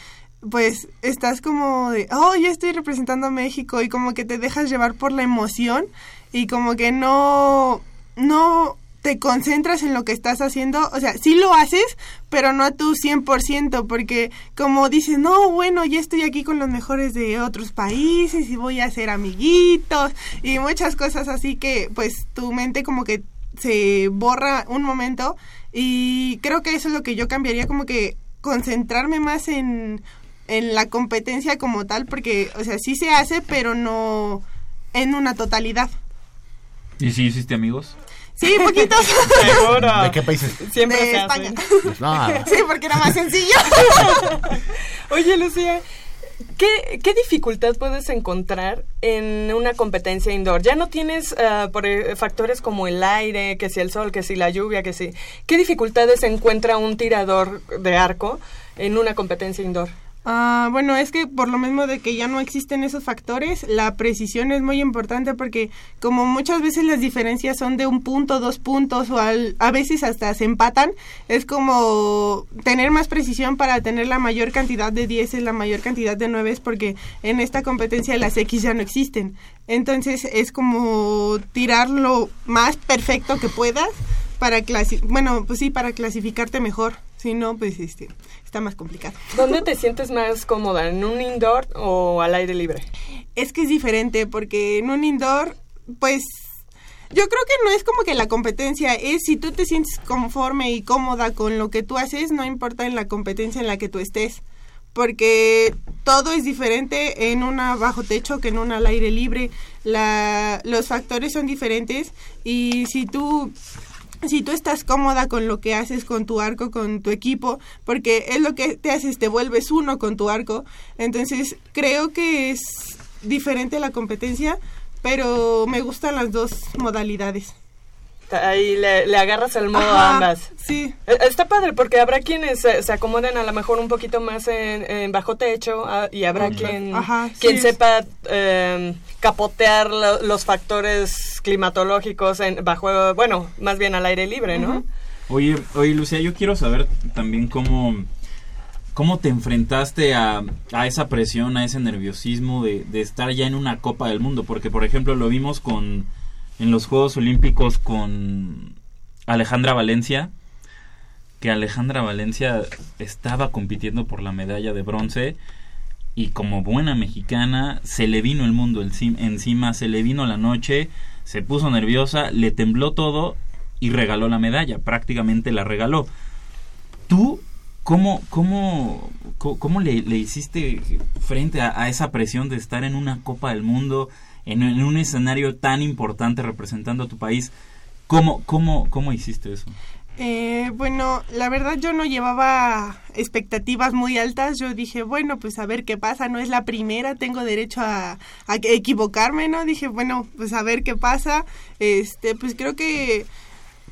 pues estás como de, oh, ya estoy representando a México y como que te dejas llevar por la emoción y como que no, no te concentras en lo que estás haciendo, o sea, sí lo haces, pero no a tu 100%, porque como dices, no, bueno, ya estoy aquí con los mejores de otros países y voy a hacer amiguitos y muchas cosas así que pues tu mente como que se borra un momento y creo que eso es lo que yo cambiaría, como que concentrarme más en, en la competencia como tal, porque, o sea, sí se hace, pero no en una totalidad. ¿Y si hiciste amigos? Sí, poquitos. Seguro. ¿De qué países? Siempre De se España. hacen. No, Sí, porque era más sencillo. Oye, Lucía, ¿qué, qué dificultad puedes encontrar en una competencia indoor? Ya no tienes ah, por, eh, factores como el aire, que si el sol, que si la lluvia, que si... ¿Qué dificultades encuentra un tirador de arco en una competencia indoor? Ah, bueno, es que por lo mismo de que ya no existen esos factores, la precisión es muy importante porque como muchas veces las diferencias son de un punto, dos puntos o al- a veces hasta se empatan, es como tener más precisión para tener la mayor cantidad de 10, la mayor cantidad de 9 porque en esta competencia las X ya no existen. Entonces es como tirar lo más perfecto que puedas para bueno, pues sí, para clasificarte mejor. Si no, pues este, está más complicado. ¿Dónde te sientes más cómoda? ¿En un indoor o al aire libre? Es que es diferente porque en un indoor, pues yo creo que no es como que la competencia, es si tú te sientes conforme y cómoda con lo que tú haces, no importa en la competencia en la que tú estés. Porque todo es diferente en una bajo techo que en una al aire libre. La, los factores son diferentes y si tú si tú estás cómoda con lo que haces con tu arco, con tu equipo, porque es lo que te haces, te vuelves uno con tu arco, entonces creo que es diferente la competencia, pero me gustan las dos modalidades. Ahí le, le agarras el modo Ajá, a ambas. Sí. Eh, Está padre porque habrá quienes se, se acomoden a lo mejor un poquito más en, en bajo techo ah, y habrá quien, Ajá, quien sepa eh, capotear lo- los factores climatológicos en, bajo, bueno, más bien al aire libre, ¿no? Oye, oye, Lucía, yo quiero saber también cómo, cómo te enfrentaste a, a esa presión, a ese nerviosismo de, de estar ya en una Copa del Mundo, porque por ejemplo lo vimos con en los Juegos Olímpicos con Alejandra Valencia, que Alejandra Valencia estaba compitiendo por la medalla de bronce y como buena mexicana se le vino el mundo enci- encima, se le vino la noche, se puso nerviosa, le tembló todo y regaló la medalla, prácticamente la regaló. ¿Tú cómo, cómo, cómo, le, hiciste frente a esa presión de estar en una Copa del Mundo, en, un escenario tan importante representando a tu país? ¿Cómo, cómo, cómo hiciste eso? Eh, bueno, la verdad yo no llevaba expectativas muy altas. Yo dije, bueno, pues a ver qué pasa. No es la primera, tengo derecho a, a equivocarme, ¿no? Dije, bueno, pues a ver qué pasa. Este, pues creo que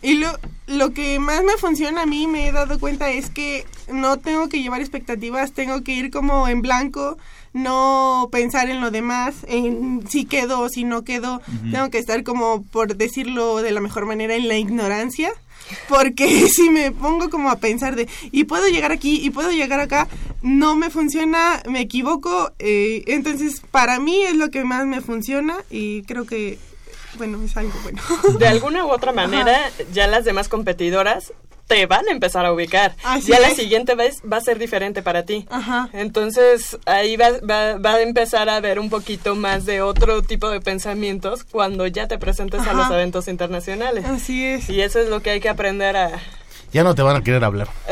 Y lo, lo que más me funciona a mí, me he dado cuenta, es que no tengo que llevar expectativas, tengo que ir como en blanco, no pensar en lo demás, en si quedo o si no quedo. Tengo que estar como, por decirlo de la mejor manera, en la ignorancia. Porque si me pongo como a pensar de, y puedo llegar aquí, y puedo llegar acá, no me funciona, me equivoco. eh, entonces, para mí es lo que más me funciona y creo que, bueno, es algo bueno. De alguna u otra manera, ya las demás competidoras te van a empezar a ubicar. Así ya la es. siguiente vez va a ser diferente para ti. Entonces ahí va, va, va a empezar a haber un poquito más de otro tipo de pensamientos cuando ya te presentes a Ajá. los eventos internacionales. Así es. Y eso es lo que hay que aprender a... Ya no te van a querer hablar.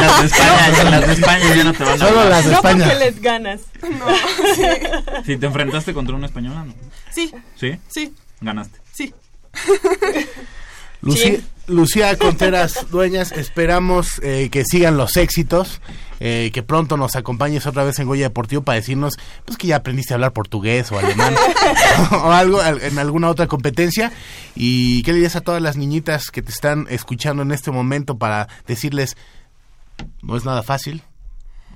Las de España, las de España ya no te van a Solo hablar. las de no España. porque les ganas. Si te enfrentaste contra una española, ¿no? Sí, ¿Sí? sí, Ganaste. sí. Lucía, Lucía Conteras Dueñas, esperamos eh, que sigan los éxitos, eh, que pronto nos acompañes otra vez en Goya Deportivo para decirnos pues que ya aprendiste a hablar portugués o alemán o algo al- en alguna otra competencia. ¿Y qué le dirías a todas las niñitas que te están escuchando en este momento para decirles no es nada fácil?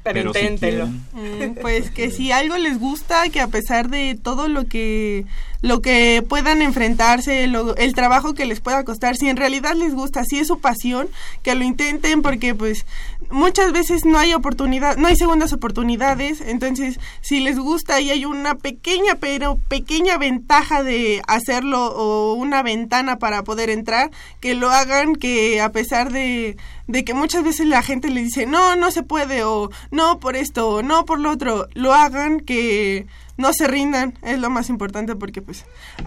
Pero, Pero si inténtelo. Mm, Pues que si algo les gusta, que a pesar de todo lo que lo que puedan enfrentarse, lo- el trabajo que les pueda costar, si en realidad les gusta, si es su pasión, que lo intenten porque pues muchas veces no hay oportunidad, no hay segundas oportunidades, entonces si les gusta y hay una pequeña pero pequeña ventaja de hacerlo o una ventana para poder entrar, que lo hagan, que a pesar de de que muchas veces la gente le dice, no, no se puede, o no por esto, o no por lo otro, lo hagan, que no se rindan, es lo más importante porque pues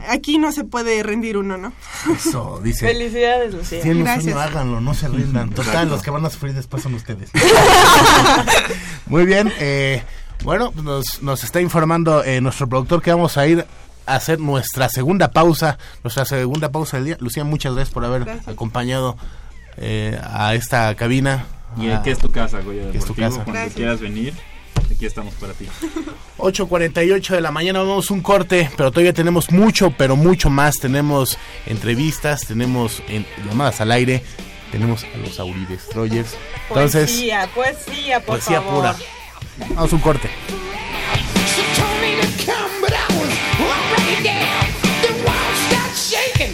aquí no se puede rendir uno, ¿no? Eso, dice. Felicidades, Lucía. Tienen un Gracias. sueño, háganlo, no se rindan. Total, Exacto. los que van a sufrir después son ustedes. Muy bien, eh, bueno, nos, nos está informando eh, nuestro productor que vamos a ir a hacer nuestra segunda pausa, nuestra segunda pausa del día. Lucía, muchas gracias por haber Gracias. acompañado eh, a esta cabina. Y Ah, aquí es tu casa, Goya que es tu casa. Cuando Gracias. quieras venir, aquí estamos para ti. 8.48 de la mañana vamos un corte, pero todavía tenemos mucho, pero mucho más. Tenemos entrevistas, tenemos en- llamadas al aire, tenemos a los Auri Destroyers. Entonces, Poesía, poesía, por poesía favor. pura. Vamos un corte. She told me to come, but I was already down. The walls started shaking,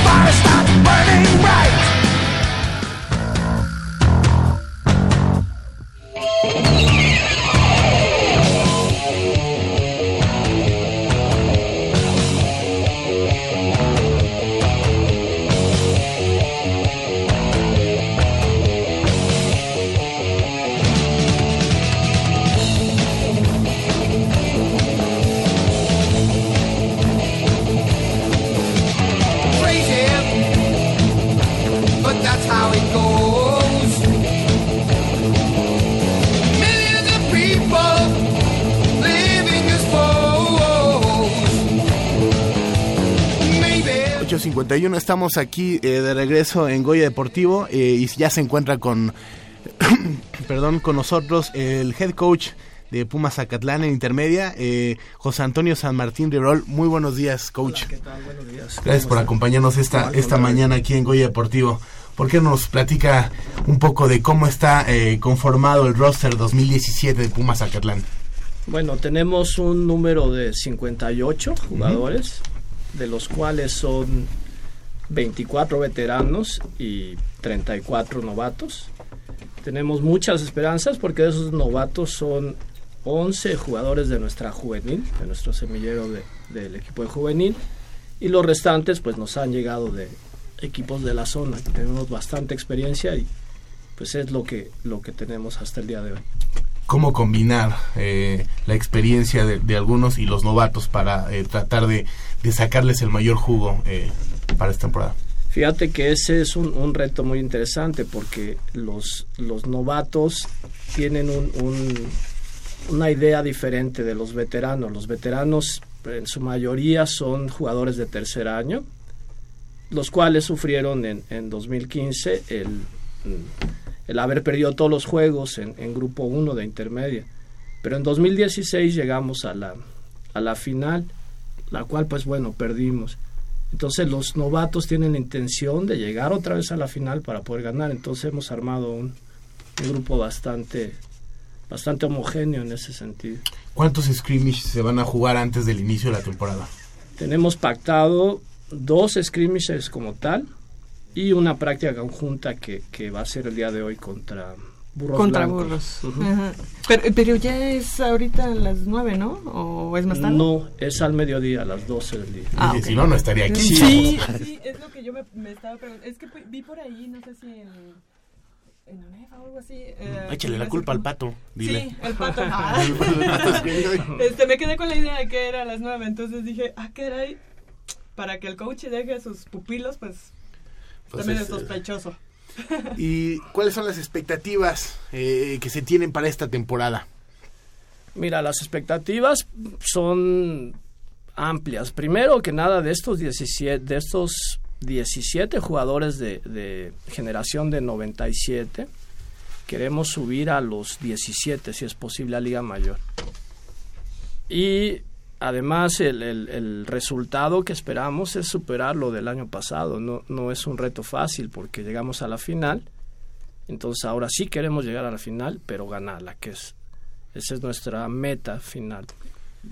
8.51, estamos aquí eh, de regreso en Goya Deportivo eh, y ya se encuentra con, perdón, con nosotros el head coach de Pumas Zacatlán en intermedia, eh, José Antonio San Martín de Rol. Muy buenos días, coach. Gracias por acompañarnos esta, esta mañana aquí en Goya Deportivo. ¿Por qué no nos platica un poco de cómo está eh, conformado el roster 2017 de Pumas Zacatlán? Bueno, tenemos un número de 58 jugadores, de los cuales son 24 veteranos y 34 novatos. Tenemos muchas esperanzas porque esos novatos son 11 jugadores de nuestra juvenil, de nuestro semillero de- del equipo de juvenil, y los restantes pues nos han llegado de equipos de la zona. Tenemos bastante experiencia y pues es lo que, lo que tenemos hasta el día de hoy. cómo combinar eh, la experiencia de, de algunos y los novatos para eh, tratar de, de sacarles el mayor jugo eh, para esta temporada. Fíjate que ese es un, reto muy interesante porque los, los novatos tienen un- un- una idea diferente de los veteranos. Los veteranos en su mayoría son jugadores de tercer año, los cuales sufrieron en, en 2015 el, el haber perdido todos los juegos en, en grupo 1 de intermedia. Pero en 2016 llegamos a la, a la final, la cual pues bueno, perdimos. Entonces los novatos tienen la intención de llegar otra vez a la final para poder ganar. Entonces hemos armado un, un grupo bastante, bastante homogéneo en ese sentido. ¿Cuántos scrimmages se van a jugar antes del inicio de la temporada? Tenemos pactado dos skirmishes como tal y una práctica conjunta que, que va a ser el día de hoy contra burros Contra blancos. burros. Ajá. pero, pero ya es ahorita a las nueve, ¿no? ¿O es más tarde? No, es al mediodía, a las 12 del día. Ah, Si no, no estaría aquí. Sí, sí, es lo que yo me, me estaba preguntando. Es que vi por ahí, no sé si en, en o algo así. eh, Échale la culpa al pato, dile. Sí, el pato. Ah. Este, me quedé con la idea de que era a las nueve, entonces dije, ah, caray, para que el coach deje a sus pupilos, pues, Pues también es, es eh, sospechoso. ¿Y cuáles son las expectativas eh, que se tienen para esta temporada? Mira, las expectativas son amplias. Primero que nada, de estos 17, de estos 17 jugadores de, de generación de 97, queremos subir a los 17, si es posible, a Liga Mayor. Y además el, el- el resultado que esperamos es superar lo del año pasado. No, no es un reto fácil porque llegamos a la final. Entonces ahora sí queremos llegar a la final, pero ganarla, que es esa es nuestra meta final.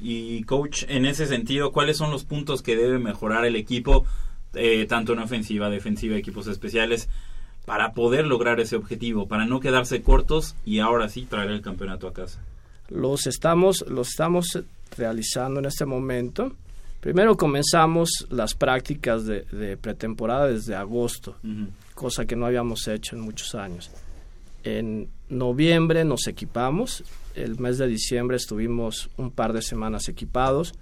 Y coach, en ese sentido, ¿cuáles son los puntos que debe mejorar el equipo, eh, tanto en ofensiva, defensiva, equipos especiales, para poder lograr ese objetivo, para no quedarse cortos y ahora sí traer el campeonato a casa? Los estamos, los estamos realizando en este momento. Primero comenzamos las prácticas de, de pretemporada desde agosto, cosa que no habíamos hecho en muchos años. En noviembre nos equipamos, el mes de diciembre estuvimos un par de semanas equipados,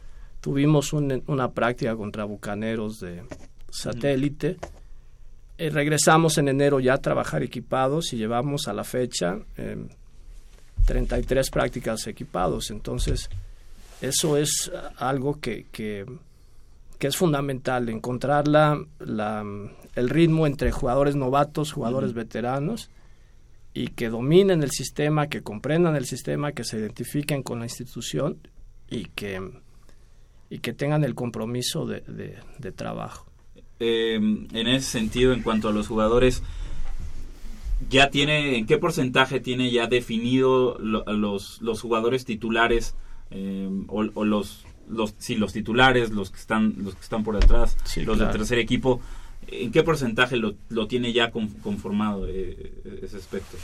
tuvimos un- una práctica contra bucaneros de satélite, Eh, regresamos en enero ya a trabajar equipados y llevamos a la fecha eh, 33 prácticas equipados. Entonces, eso es algo que, que, que es fundamental, encontrar la, la- el ritmo entre jugadores novatos, jugadores veteranos, y que dominen el sistema, que comprendan el sistema, que se identifiquen con la institución y que, y que tengan el compromiso de, de- de trabajo. Eh, en ese sentido, en cuanto a los jugadores, ya tiene, ¿en qué porcentaje tiene ya definido lo- los, los jugadores titulares eh, o, o los, los, sí, los titulares, los que están, los que están por atrás, Sí, los claro. del tercer equipo? ¿En qué porcentaje lo, lo tiene ya con- conformado eh, ese aspecto?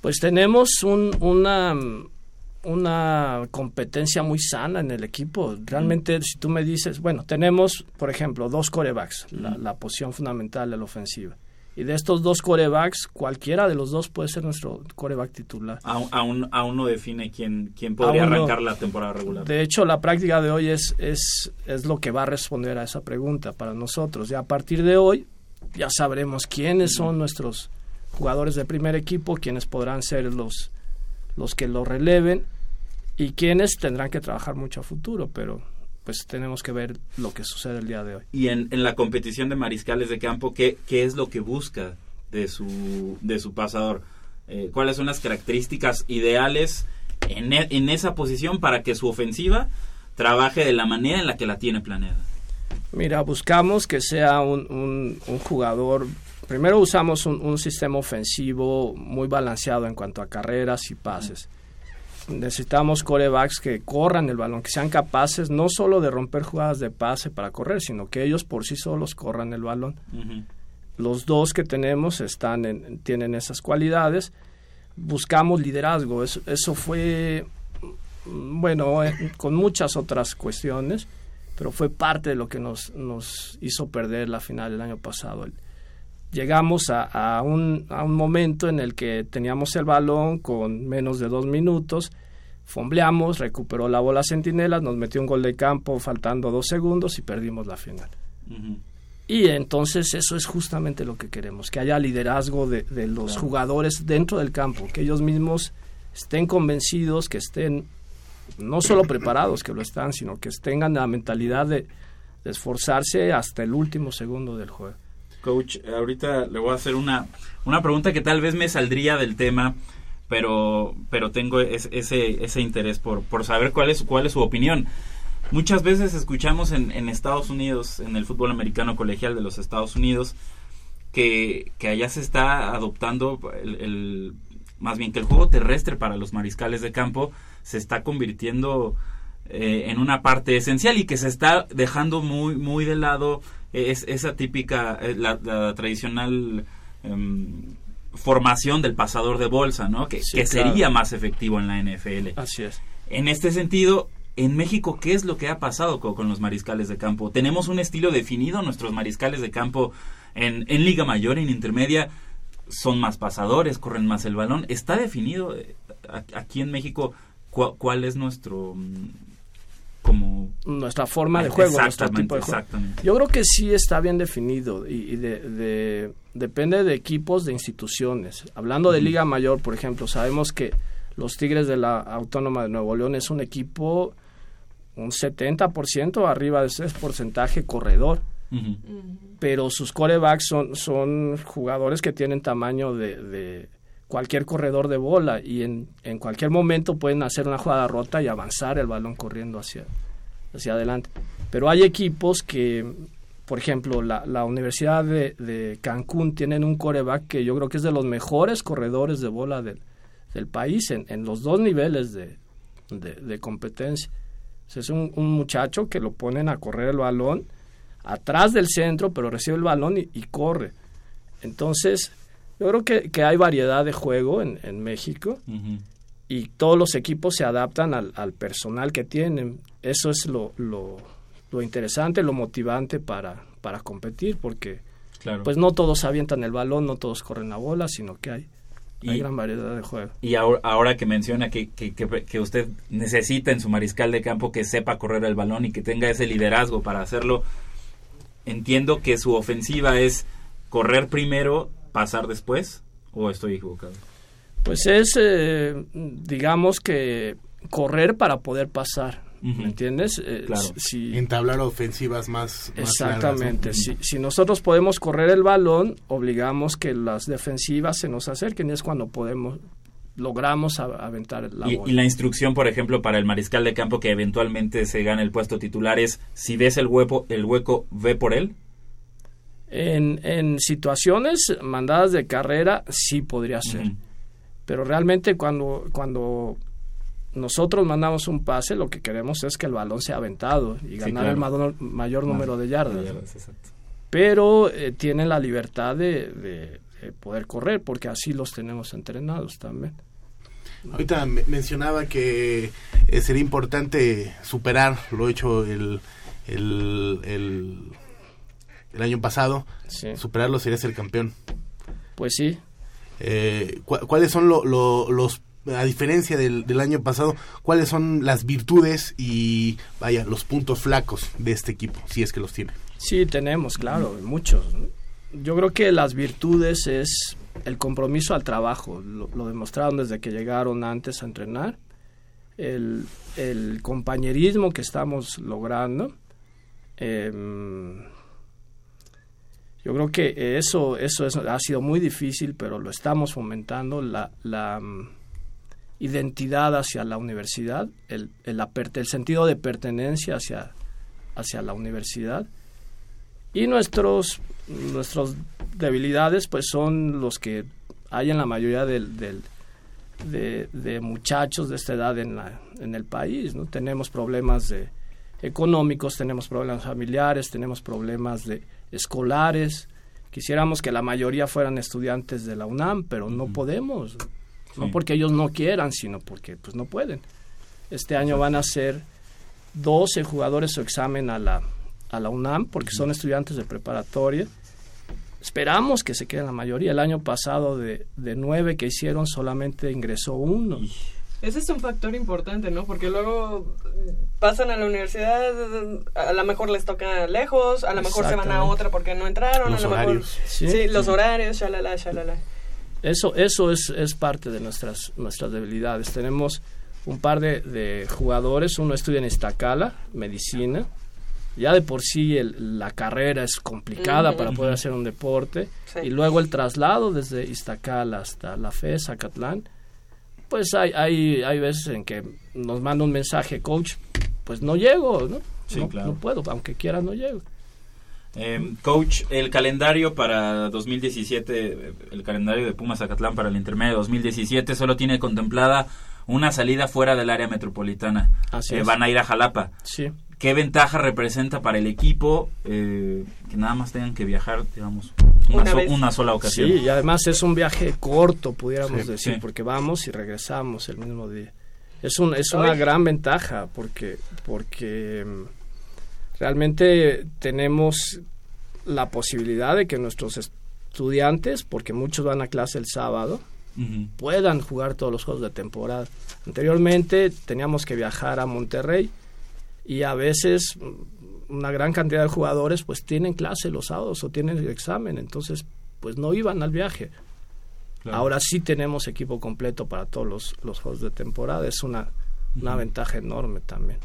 Pues tenemos un- una, una competencia muy sana en el equipo. Realmente, si tú me dices, bueno, tenemos, por ejemplo, dos corebacks, la, la posición fundamental de la ofensiva. Y de estos dos corebacks, cualquiera de los dos puede ser nuestro coreback titular. Aún, aún, aún no define quién, quién podría Aún no. arrancar la temporada regular. De hecho, la práctica de hoy es, es, es lo que va a responder a esa pregunta para nosotros. Y a partir de hoy ya sabremos quiénes son nuestros jugadores de primer equipo, quiénes podrán ser los, los que lo releven y quiénes tendrán que trabajar mucho a futuro, pero pues tenemos que ver lo que sucede el día de hoy. Y en, en la competición de mariscales de campo, ¿qué, qué es lo que busca de su, de su pasador? Eh, ¿Cuáles son las características ideales en, e- en esa posición para que su ofensiva trabaje de la manera en la que la tiene planeada? Mira, buscamos que sea un, un- un jugador. Primero usamos un, un sistema ofensivo muy balanceado en cuanto a carreras y pases. Necesitamos corebacks que corran el balón, que sean capaces no solo de romper jugadas de pase para correr, sino que ellos por sí solos corran el balón. Los dos que tenemos están en- tienen esas cualidades. Buscamos liderazgo. Eso, eso fue, mm, bueno, eh, con muchas otras cuestiones, pero fue parte de lo que nos, nos hizo perder la final el año pasado. El- llegamos a, a un, a un momento en el que teníamos el balón con menos de dos minutos, fombleamos, recuperó la bola Centinela, nos metió un gol de campo faltando dos segundos y perdimos la final. Y entonces eso es justamente lo que queremos, que haya liderazgo de, de los Claro. jugadores dentro del campo, que ellos mismos estén convencidos, que estén no solo preparados, que lo están, sino que tengan la mentalidad de, de esforzarse hasta el último segundo del juego. Coach, ahorita le voy a hacer una, una pregunta que tal vez me saldría del tema, pero, pero tengo es- ese, ese interés por, por saber cuál es, cuál es su opinión. Muchas veces escuchamos en, en Estados Unidos, en el fútbol americano colegial de los Estados Unidos, que, que allá se está adoptando el, más bien que el juego terrestre para los mariscales de campo se está convirtiendo eh, en una parte esencial y que se está dejando muy muy de lado es, esa típica eh, la, la tradicional em, formación del pasador de bolsa no que, Sí, que claro. sería más efectivo en la NFL Así es. en este sentido, en México, ¿qué es lo que ha pasado co- con, los mariscales de campo? ¿Tenemos un estilo definido? ¿Nuestros mariscales de campo en, en Liga Mayor, en Intermedia, son más pasadores, corren más el balón? ¿Está definido eh, aquí en México cua- cuál es nuestro... como... nuestra forma de juego, nuestro exactamente, tipo de juego. exactamente. Yo creo que sí está bien definido y, y de, de- depende de equipos, de instituciones. Hablando de. Liga Mayor, por ejemplo, sabemos que los Tigres de la Autónoma de Nuevo León es un equipo un 70% arriba de ese porcentaje corredor, pero sus corebacks son, son jugadores que tienen tamaño de, de cualquier corredor de bola y en, en cualquier momento pueden hacer una jugada rota y avanzar el balón corriendo hacia, hacia adelante. Pero hay equipos que, por ejemplo, la, la Universidad de, Cancún tienen un coreback que yo creo que es de los mejores corredores de bola del, del país en, en los dos niveles de, de, competencia. Es un, muchacho que lo ponen a correr el balón atrás del centro, pero recibe el balón y corre. Entonces, yo creo que, que hay variedad de juego en, en México y todos los equipos se adaptan al, al personal que tienen. Eso es lo, lo, lo interesante, lo motivante para, para competir, porque Claro. pues no todos avientan el balón, no todos corren la bola, sino que hay, gran variedad de juego. Y ahora, ahora que menciona que, que, que- que usted necesita en su mariscal de campo que sepa correr el balón y que tenga ese liderazgo para hacerlo, entiendo que su ofensiva es correr primero, pasar después, o estoy equivocado. Pues es, eh, digamos que correr para poder pasar. ¿me entiendes? Eh, Claro. si- Entablar ofensivas más. más Exactamente. largas, ¿no? si, si nosotros podemos correr el balón, obligamos que las defensivas se nos acerquen y es cuando podemos logramos aventar la Y, bola. y la instrucción, por ejemplo, para el mariscal de campo que eventualmente se gane el puesto titular es, si ves el hueco, el hueco ve por él. En, en situaciones mandadas de carrera sí podría ser. Pero realmente cuando, cuando nosotros mandamos un pase, lo que queremos es que el balón sea aventado y Sí, ganar claro. el mayor, número de yardas. Pero eh, tienen la libertad de, de- de poder correr porque así los tenemos entrenados también. Ahorita me- mencionaba que eh, sería importante superar lo hecho el, el, el, el año pasado. Superarlo sería ser campeón. Pues sí. Eh, cu- ¿Cuáles son lo- lo- los, a diferencia del, del año pasado, cuáles son las virtudes y, vaya, los puntos flacos de este equipo, si es que los tiene? Sí, tenemos, claro, muchos. Yo creo que las virtudes es el compromiso al trabajo. Lo, lo demostraron desde que llegaron antes a entrenar. El, el compañerismo que estamos logrando. Em, yo creo que eso, eso es- ha sido muy difícil, pero lo estamos fomentando. La, la mm, identidad hacia la universidad, el, el, el sentido de pertenencia hacia, hacia la universidad. Y nuestros, nuestros debilidades pues son los que hay en la mayoría del- de, de muchachos de esta edad en, la, en el país. ¿no? Tenemos problemas de, económicos, tenemos problemas familiares, tenemos problemas de escolares. Quisiéramos que la mayoría fueran estudiantes de la UNAM, pero no podemos. No porque ellos no quieran, sino porque pues no pueden. Este año van a ser 12 jugadores su examen a la, a la UNAM porque son estudiantes de preparatoria. Esperamos que se queden la mayoría. El año pasado de, de nueve que hicieron solamente ingresó uno. Ese es un factor importante, ¿no? Porque luego pasan a la universidad, a lo mejor les toca lejos, a lo mejor se van a otra porque no entraron, Los a lo horarios. mejor... Sí. Sí, los horarios, shalala, shalala. Eso, eso es, es parte de nuestras, nuestras debilidades. Tenemos un par de, de jugadores, uno estudia en Iztacala, medicina. Ya de por sí el- la carrera es complicada para poder hacer un deporte. Sí. Y luego el traslado desde Iztacala hasta la FE, Zacatlán. Pues hay, hay, hay veces en que nos manda un mensaje, coach, pues no llego, ¿no? Sí, no, claro. no puedo, aunque quiera no llego. Eh, coach, el calendario para 2017, eh, el calendario de Pumas Zacatlán para el intermedio 2017 solo tiene contemplada una salida fuera del área metropolitana. Así Eh, es. Van a ir a Jalapa. Sí. ¿Qué ventaja representa para el equipo eh, que nada más tengan que viajar, digamos, una, Una so- vez. una sola ocasión? Sí, y además es un viaje corto, pudiéramos Sí, decir, sí. porque vamos y regresamos el mismo día. Es, un, es una Ay. gran ventaja porque, porque mm, realmente tenemos la posibilidad de que nuestros estudiantes, porque muchos van a clase el sábado, puedan jugar todos los juegos de temporada. Anteriormente teníamos que viajar a Monterrey y a veces mm, una gran cantidad de jugadores pues tienen clase los sábados o tienen el examen, entonces pues no iban al viaje. Claro. Ahora sí tenemos equipo completo para todos los, los juegos de temporada, es una, ventaja enorme también.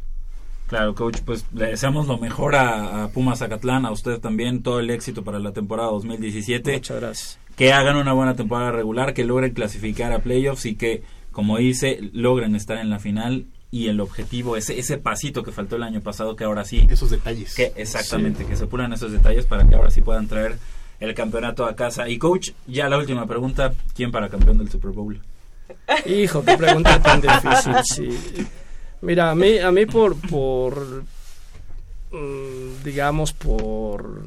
Claro, coach, pues le deseamos lo mejor a, a Pumas Zacatlán, a usted también, todo el éxito para la temporada 2017. Muchas gracias. Que hagan una buena temporada regular, que logren clasificar a playoffs y que, como dice, logren estar en la final y el objetivo, ese, ese pasito que faltó el año pasado, que ahora sí. Esos detalles. Que, exactamente, que se pulan esos detalles para que ahora sí puedan traer el campeonato a casa. Y coach, ya la última pregunta, ¿quién para campeón del Super Bowl? Hijo, qué pregunta tan difícil, sí. Mira, a mí, a mí por, por mm, digamos, por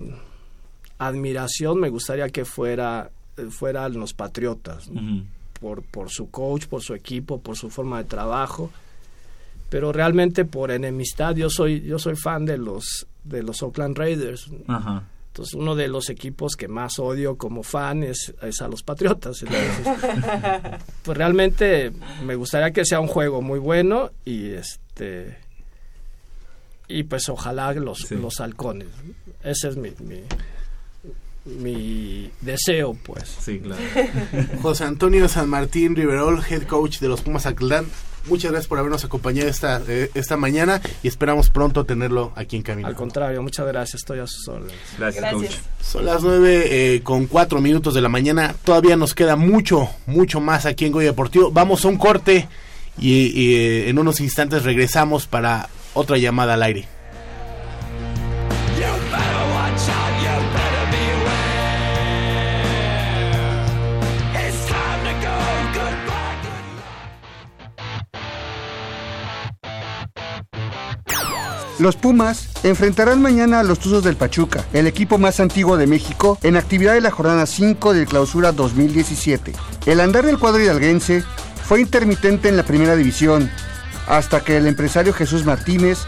admiración me gustaría que fuera, fueran los Patriotas, por, por su coach, por su equipo, por su forma de trabajo, pero realmente por enemistad, yo soy, yo soy fan de los, de los Oakland Raiders, Ajá. entonces uno de los equipos que más odio como fan es, es a los Patriotas. Entonces, pues realmente me gustaría que sea un juego muy bueno y este y pues ojalá los, los halcones. Ese es mi, mi, mi deseo, pues. Sí, claro. José Antonio San Martín Riverol, head coach de los Pumas Zacatlán. Muchas gracias por habernos acompañado esta, eh, esta mañana y esperamos pronto tenerlo aquí en Camino. Al contrario, muchas gracias, estoy a sus órdenes. Gracias, Gracias. coach. Son las nueve eh, con cuatro minutos de la mañana. Todavía nos queda mucho, mucho más aquí en Goya Deportivo. Vamos a un corte y, y, eh, en unos instantes regresamos para otra llamada al aire. Los Pumas enfrentarán mañana a los Tuzos del Pachuca, el equipo más antiguo de México, en actividad de la jornada 5 del Clausura 2017. El andar del cuadro hidalguense fue intermitente en la primera división, hasta que el empresario Jesús Martínez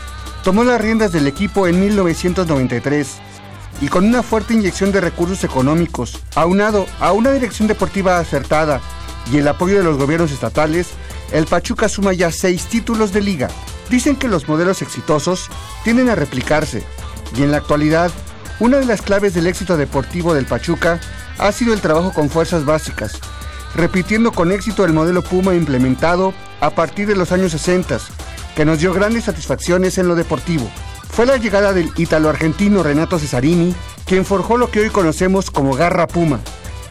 tomó las riendas del equipo en 1993 y con una fuerte inyección de recursos económicos, aunado a una dirección deportiva acertada y el apoyo de los gobiernos estatales, el Pachuca suma ya seis títulos de liga. Dicen que los modelos exitosos tienden a replicarse y en la actualidad una de las claves del éxito deportivo del Pachuca ha sido el trabajo con fuerzas básicas, repitiendo con éxito el modelo Puma implementado a partir de los años 60, que nos dio grandes satisfacciones en lo deportivo. Fue la llegada del ítalo-argentino Renato Cesarini quien forjó lo que hoy conocemos como Garra Puma,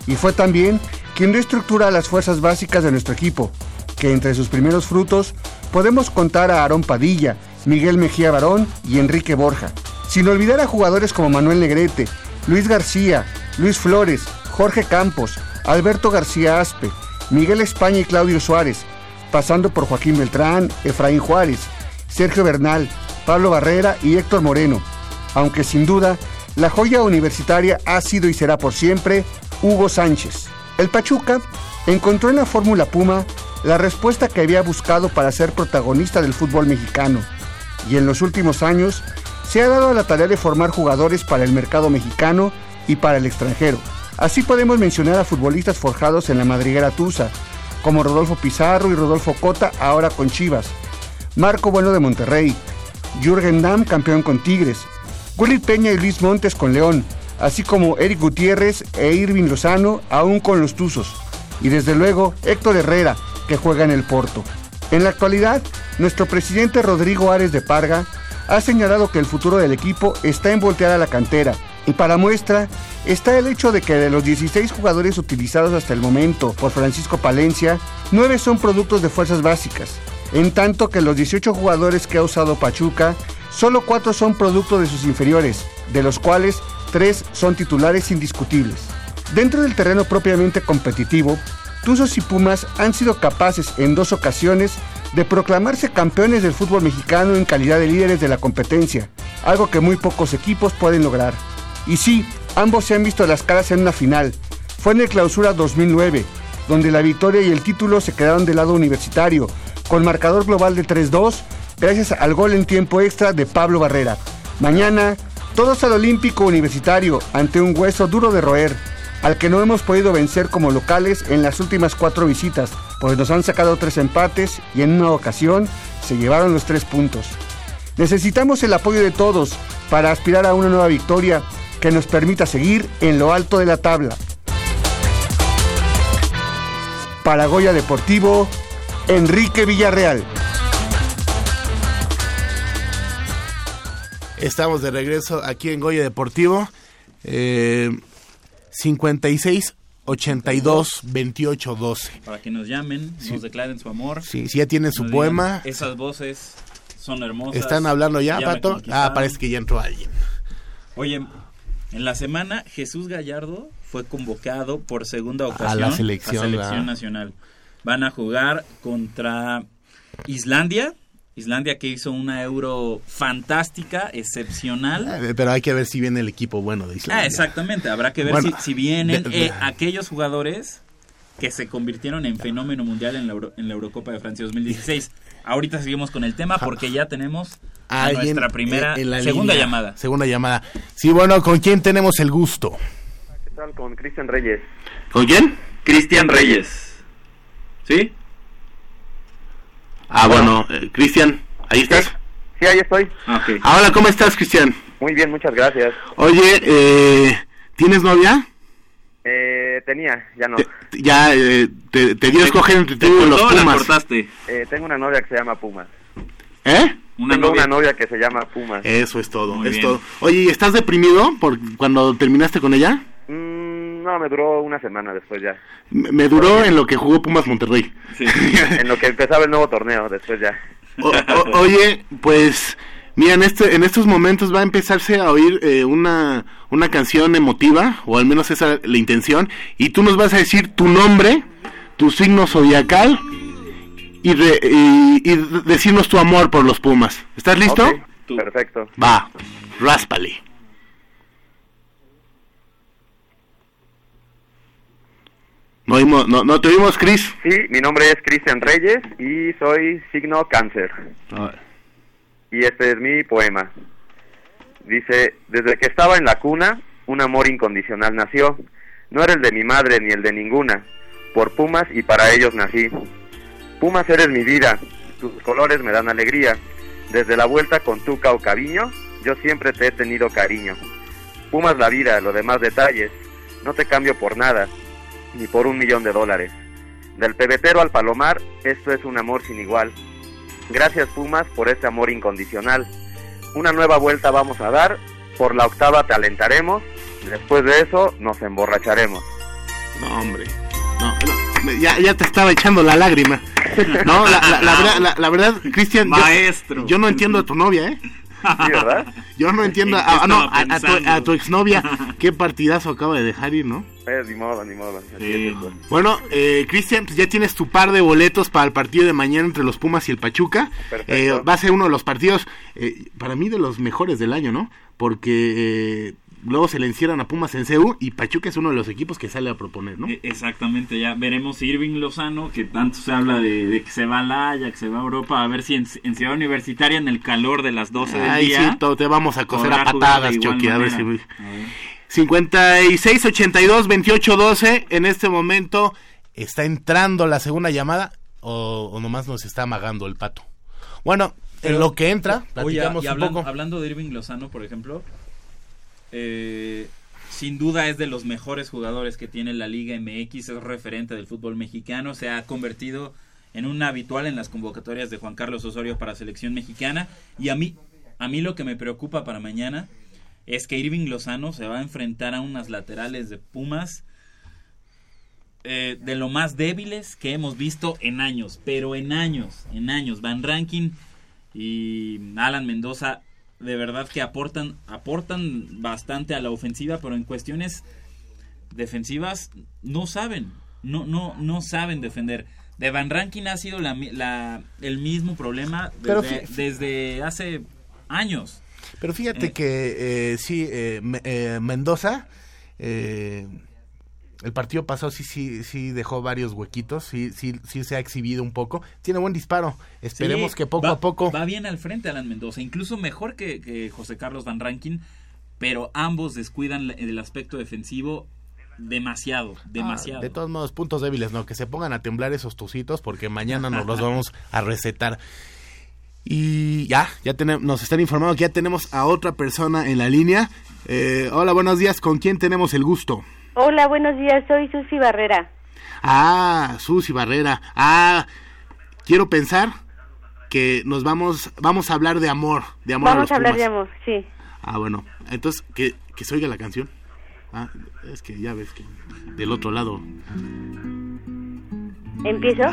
y fue también quien dio estructura a las fuerzas básicas de nuestro equipo, que entre sus primeros frutos podemos contar a Aarón Padilla, Miguel Mejía Barón y Enrique Borja, sin olvidar a jugadores como Manuel Negrete, Luis García, Luis Flores, Jorge Campos, Alberto García Aspe, Miguel España y Claudio Suárez, pasando por Joaquín Beltrán, Efraín Juárez, Sergio Bernal, Pablo Barrera y Héctor Moreno. Aunque sin duda, la joya universitaria ha sido y será por siempre Hugo Sánchez. El Pachuca encontró en la Fórmula Puma la respuesta que había buscado para ser protagonista del fútbol mexicano. Y en los últimos años se ha dado a la tarea de formar jugadores para el mercado mexicano y para el extranjero. Así podemos mencionar a futbolistas forjados en la madriguera Tusa, como Rodolfo Pizarro y Rodolfo Cota, ahora con Chivas, Marco Bueno de Monterrey, Jürgen Damm, campeón con Tigres, Willy Peña y Luis Montes con León, así como Eric Gutiérrez e Irving Lozano, aún con los Tuzos, y desde luego Héctor Herrera, que juega en el Porto. En la actualidad, nuestro presidente Rodrigo Ares de Parga ha señalado que el futuro del equipo está en voltear a la cantera, y para muestra está el hecho de que de los 16 jugadores utilizados hasta el momento por Francisco Palencia, 9 son productos de fuerzas básicas, en tanto que los 18 jugadores que ha usado Pachuca, solo 4 son producto de sus inferiores, de los cuales 3 son titulares indiscutibles. Dentro del terreno propiamente competitivo, Tuzos y Pumas han sido capaces en dos ocasiones de proclamarse campeones del fútbol mexicano en calidad de líderes de la competencia, algo que muy pocos equipos pueden lograr. Y sí, ambos se han visto las caras en una final. Fue en el Clausura 2009, donde la victoria y el título se quedaron del lado universitario, con marcador global de 3-2, gracias al gol en tiempo extra de Pablo Barrera. Mañana, todos al Olímpico Universitario, ante un hueso duro de roer, al que no hemos podido vencer como locales en las últimas cuatro visitas, pues nos han sacado tres empates y en una ocasión se llevaron los tres puntos. Necesitamos el apoyo de todos para aspirar a una nueva victoria que nos permita seguir en lo alto de la tabla. Para Goya Deportivo, Enrique Villarreal. Estamos de regreso aquí en Goya Deportivo. Eh, 56 82 28 12. Para que nos llamen, Sí. nos declaren su amor. Sí, si ya tienen su poema. Esas voces son hermosas. ¿Están hablando ya, Pato? Ah, parece que ya entró alguien. Oye, en la semana Jesús Gallardo fue convocado por segunda ocasión la selección, a selección ¿verdad? nacional. Van a jugar contra Islandia. Islandia que hizo una euro fantástica, excepcional. Eh, Pero hay que ver si viene el equipo bueno de Islandia. Ah, exactamente. Habrá que ver Bueno, si, si vienen de- de- eh, aquellos jugadores que se convirtieron en fenómeno mundial en la, Euro- en la Eurocopa de Francia 2016. Ahorita seguimos con el tema porque ya tenemos a nuestra primera, en- en la segunda línea. llamada. Segunda llamada. Sí, bueno, ¿con quién tenemos el gusto? ¿Qué tal? Con Cristian Reyes. ¿Con quién? Cristian Reyes. ¿Sí? Ah, bueno, eh, Cristian, ¿ahí estás? Sí, ahí estoy. Ah, hola, ¿cómo estás, Cristian? Muy bien, muchas gracias. Oye, eh, ¿tienes novia? Eh, tenía, ya no. Ya eh, te, te dio a escoger entre tú y los Pumas. Eh, tengo una novia que se llama Pumas. ¿Eh? tengo una novia que se llama Pumas. Eso es todo, Muy es bien. todo. Oye, ¿y ¿estás deprimido por cuando terminaste con ella? Mm, no, me duró una semana después ya. Me, me duró en lo que jugó Pumas Monterrey. en lo que empezaba el nuevo torneo, después ya. O- o- oye, pues mira, en, este, en estos momentos va a empezarse a oír eh, una, una canción emotiva, o al menos esa es la intención, y tú nos vas a decir tu nombre, tu signo zodiacal, y, re- y, y decirnos tu amor por los Pumas. ¿Estás listo? Ok, Perfecto. Va, ráspale. No, oímos- no, no te oímos, Chris. Sí, mi nombre es Cristian Reyes y soy signo cáncer. Y este es mi poema. Dice, desde que estaba en la cuna, un amor incondicional nació. No era el de mi madre ni el de ninguna. Por Pumas y para ellos nací. Pumas eres mi vida, tus colores me dan alegría. Desde la vuelta con Tuca o Caviño, yo siempre te he tenido cariño. Pumas la vida, los demás detalles. No te cambio por nada, ni por un millón de dólares. Del pebetero al palomar, esto es un amor sin igual. Gracias Pumas por este amor incondicional. Una nueva vuelta vamos a dar, por la octava te alentaremos, después de eso nos emborracharemos. No, hombre. No, ya, ya te estaba echando la lágrima. No, la, la- la verdad, la, la verdad, Cristian, yo- Maestro. Yo, no entiendo a tu novia, ¿eh? Sí, ¿verdad? Yo no entiendo ¿En a, qué ah, no, a, a tu, a tu exnovia. Qué partidazo acaba de dejar ir, ¿no? Eh, ni modo, ni modo. esto. Bueno, eh, Cristian, pues ya tienes tu par de boletos para el partido de mañana entre los Pumas y el Pachuca. Perfecto. Eh, va a ser uno de los partidos, eh, para mí, de los mejores del año, ¿no? Porque eh, luego se le encierran a Pumas en CEU y Pachuca es uno de los equipos que sale a proponer, ¿no? E- Exactamente, ya veremos Irving Lozano, que tanto se habla de, de que se va a la Haya, que se va a Europa, a ver si en, en Ciudad Universitaria, en el calor de las 12 del Ahí día... sí, to- te vamos a coser a patadas, Chucky, a ver si... manera. 56 82 28 12 en este momento está entrando la segunda llamada o, o nomás nos está amagando el pato. Bueno, en lo que entra, Oye, platicamos y un hablando, poco. hablando de Irving Lozano, por ejemplo, eh, sin duda es de los mejores jugadores que tiene la Liga MX, es referente del fútbol mexicano, se ha convertido en un habitual en las convocatorias de Juan Carlos Osorio para selección mexicana y a mí a mí lo que me preocupa para mañana es que Irving Lozano se va a enfrentar a unas laterales de Pumas eh, de lo más débiles que hemos visto en años, pero en años, en años. Van Rankin y Alan Mendoza de verdad que aportan aportan bastante a la ofensiva, pero en cuestiones defensivas no saben, no no no saben defender. De Van Rankin ha sido la, el mismo problema desde hace años. Pero fíjate Eh. que eh, sí, eh, eh, Mendoza, eh, el partido pasado sí, sí, sí dejó varios huequitos, sí, sí, sí se ha exhibido un poco. Tiene buen disparo. Esperemos Sí, que poco va- a poco. Va bien al frente Alan Mendoza, incluso mejor que, que José Carlos Van Rankin, pero ambos descuidan el aspecto defensivo demasiado, demasiado. Ah, de todos modos, puntos débiles, ¿no? Que se pongan a temblar esos tucitos porque mañana nos los vamos a recetar. Y ya, ya tenemos, nos están informando que ya tenemos a otra persona en la línea. Eh, hola, buenos días. ¿Con quién tenemos el gusto? Hola, buenos días, soy Susi Barrera. Ah, Susi Barrera. Ah, quiero pensar que nos vamos, vamos a hablar de amor, de amor. Vamos a hablar Pumas. de amor, sí. Ah, bueno, entonces que, que se oiga la canción. Ah, es que ya ves que del otro lado. ¿Empiezo?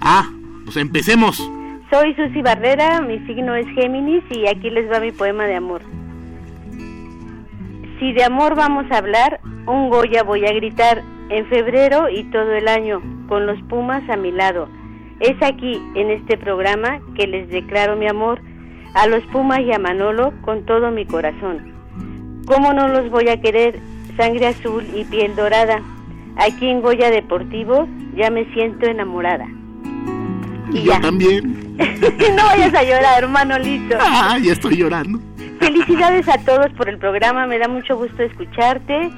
Ah, pues empecemos. Soy Susi Barrera, mi signo es Géminis y aquí les va mi poema de amor. Si de amor vamos a hablar, un Goya voy a gritar en febrero y todo el año, con los Pumas a mi lado. Es aquí, en este programa, que les declaro mi amor a los Pumas y a Manolo con todo mi corazón. ¿Cómo no los voy a querer? Sangre azul y piel dorada. Aquí en Goya Deportivo ya me siento enamorada. Y Yo ya. también. no vayas a llorar, Manolito. Ah, ya estoy llorando. Felicidades a todos por el programa, me da mucho gusto escucharte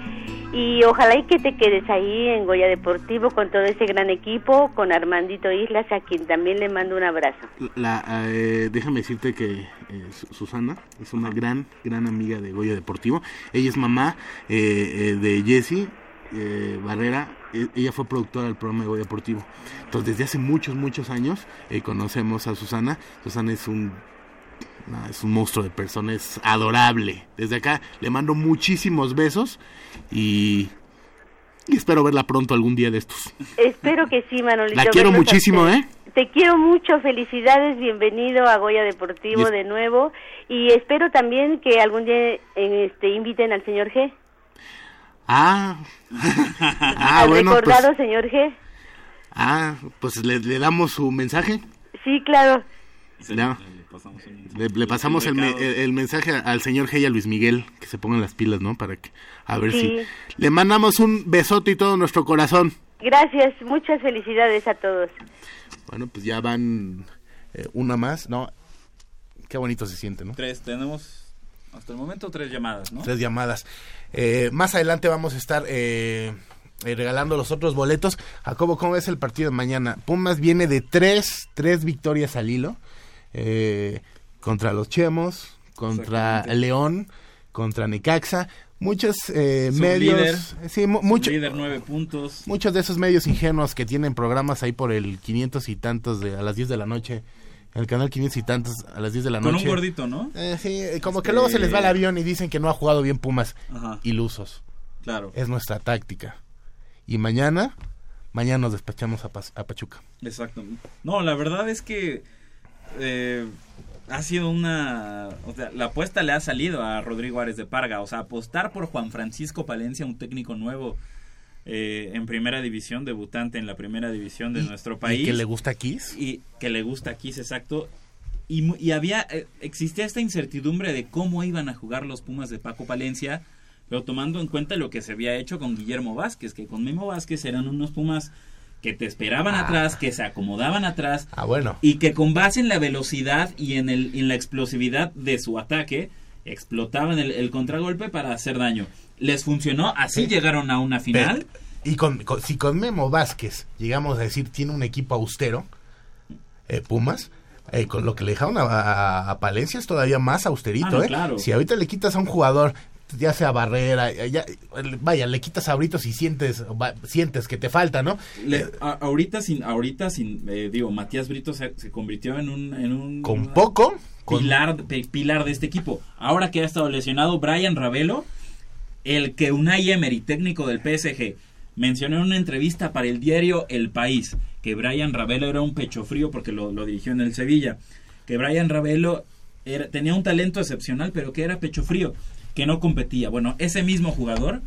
y ojalá y que te quedes ahí en Goya Deportivo con todo ese gran equipo, con Armandito Islas, a quien también le mando un abrazo. La, eh, déjame decirte que eh, Su- Susana es una gran, gran amiga de Goya Deportivo. Ella es mamá eh, eh, de Jessie eh, Barrera. E- ella fue productora del programa de Goya Deportivo. Entonces, desde hace muchos, muchos años eh, conocemos a Susana. Susana es un es un monstruo de persona, es adorable. Desde acá le mando muchísimos besos y, y espero verla pronto algún día de estos. Espero que sí, Manolito. La quiero muchísimo. ¿eh? Te quiero mucho, felicidades, bienvenido a Goya Deportivo de nuevo y espero también que algún día eh, este, inviten al señor G, Ah, ah pues, recordado señor G. ah, pues le, le damos su mensaje. Sí, claro. Ya. Le, le pasamos el, el- el mensaje al señor G y a Luis Miguel, que se pongan las pilas, ¿no? Para que, a ver Sí. si... Le mandamos un besote y todo nuestro corazón. Gracias, muchas felicidades a todos. Bueno, pues ya van eh, una más, ¿no? Qué bonito se siente, ¿no? Tres, tenemos hasta el momento tres llamadas, ¿no? Tres llamadas. Eh, más adelante vamos a estar eh, eh, regalando los otros boletos. Jacobo, ¿cómo es el partido de mañana? Pumas viene de tres, tres victorias al hilo. eh, contra los Chemos, contra. León, contra Necaxa. Muchos eh, medios... Sí, mu- mucho- Líder nueve puntos. Muchos de esos medios ingenuos que tienen programas ahí por el 500 y tantos de a las 10 de la noche, en el canal 500 y tantos a las 10 de la Con un noche. gordito, ¿no? Eh, sí, eh, como Este- que luego se les va el avión y dicen que no ha jugado bien Pumas. Ajá. Ilusos. Claro. Es nuestra táctica. Y mañana, mañana nos despachamos a, a Pachuca. Exacto. No, la verdad es que eh, ha sido una... O sea, la apuesta le ha salido a Rodrigo Ares de Parga. O sea, apostar por Juan Francisco Palencia, un técnico nuevo eh, en primera división, debutante en la primera división de nuestro país. que le gusta Kiss? Y que le gusta Kiss, exacto. Y, y había, eh, existía esta incertidumbre de cómo iban a jugar los Pumas de Paco Palencia, pero tomando en cuenta lo que se había hecho con Guillermo Vázquez, que con Memo Vázquez eran unos Pumas que te esperaban Ah. atrás, que se acomodaban atrás, Ah, bueno. y que con base en la velocidad y en, el, en la explosividad de su ataque, explotaban el, el contragolpe para hacer daño. Les funcionó, así Sí. llegaron a una final. Y con, con- si con Memo Vázquez llegamos a decir tiene un equipo austero, eh, Pumas, eh, con lo que le dejaron a, a- a Palencia es todavía más austerito. Ah, no, eh. claro. Si ahorita le quitas a un jugador, ya sea Barrera, ya- ya- vaya, le quitas a Britos y sientes, va- sientes que te falta, ¿no? Le- a- ahorita sin, ahorita sin, eh, digo, Matías Brito se, se convirtió en un, en un Con poco, pilar, pilar de este equipo. Ahora que ha estado lesionado Brian Ravelo, el que Unai Emery, técnico del PSG, mencionó en una entrevista para el diario El País que Brian Ravelo era un pecho frío porque lo, dirigió en el Sevilla, que Brian Ravelo tenía un talento excepcional, pero que era pecho frío, que no competía. Bueno, ese mismo jugador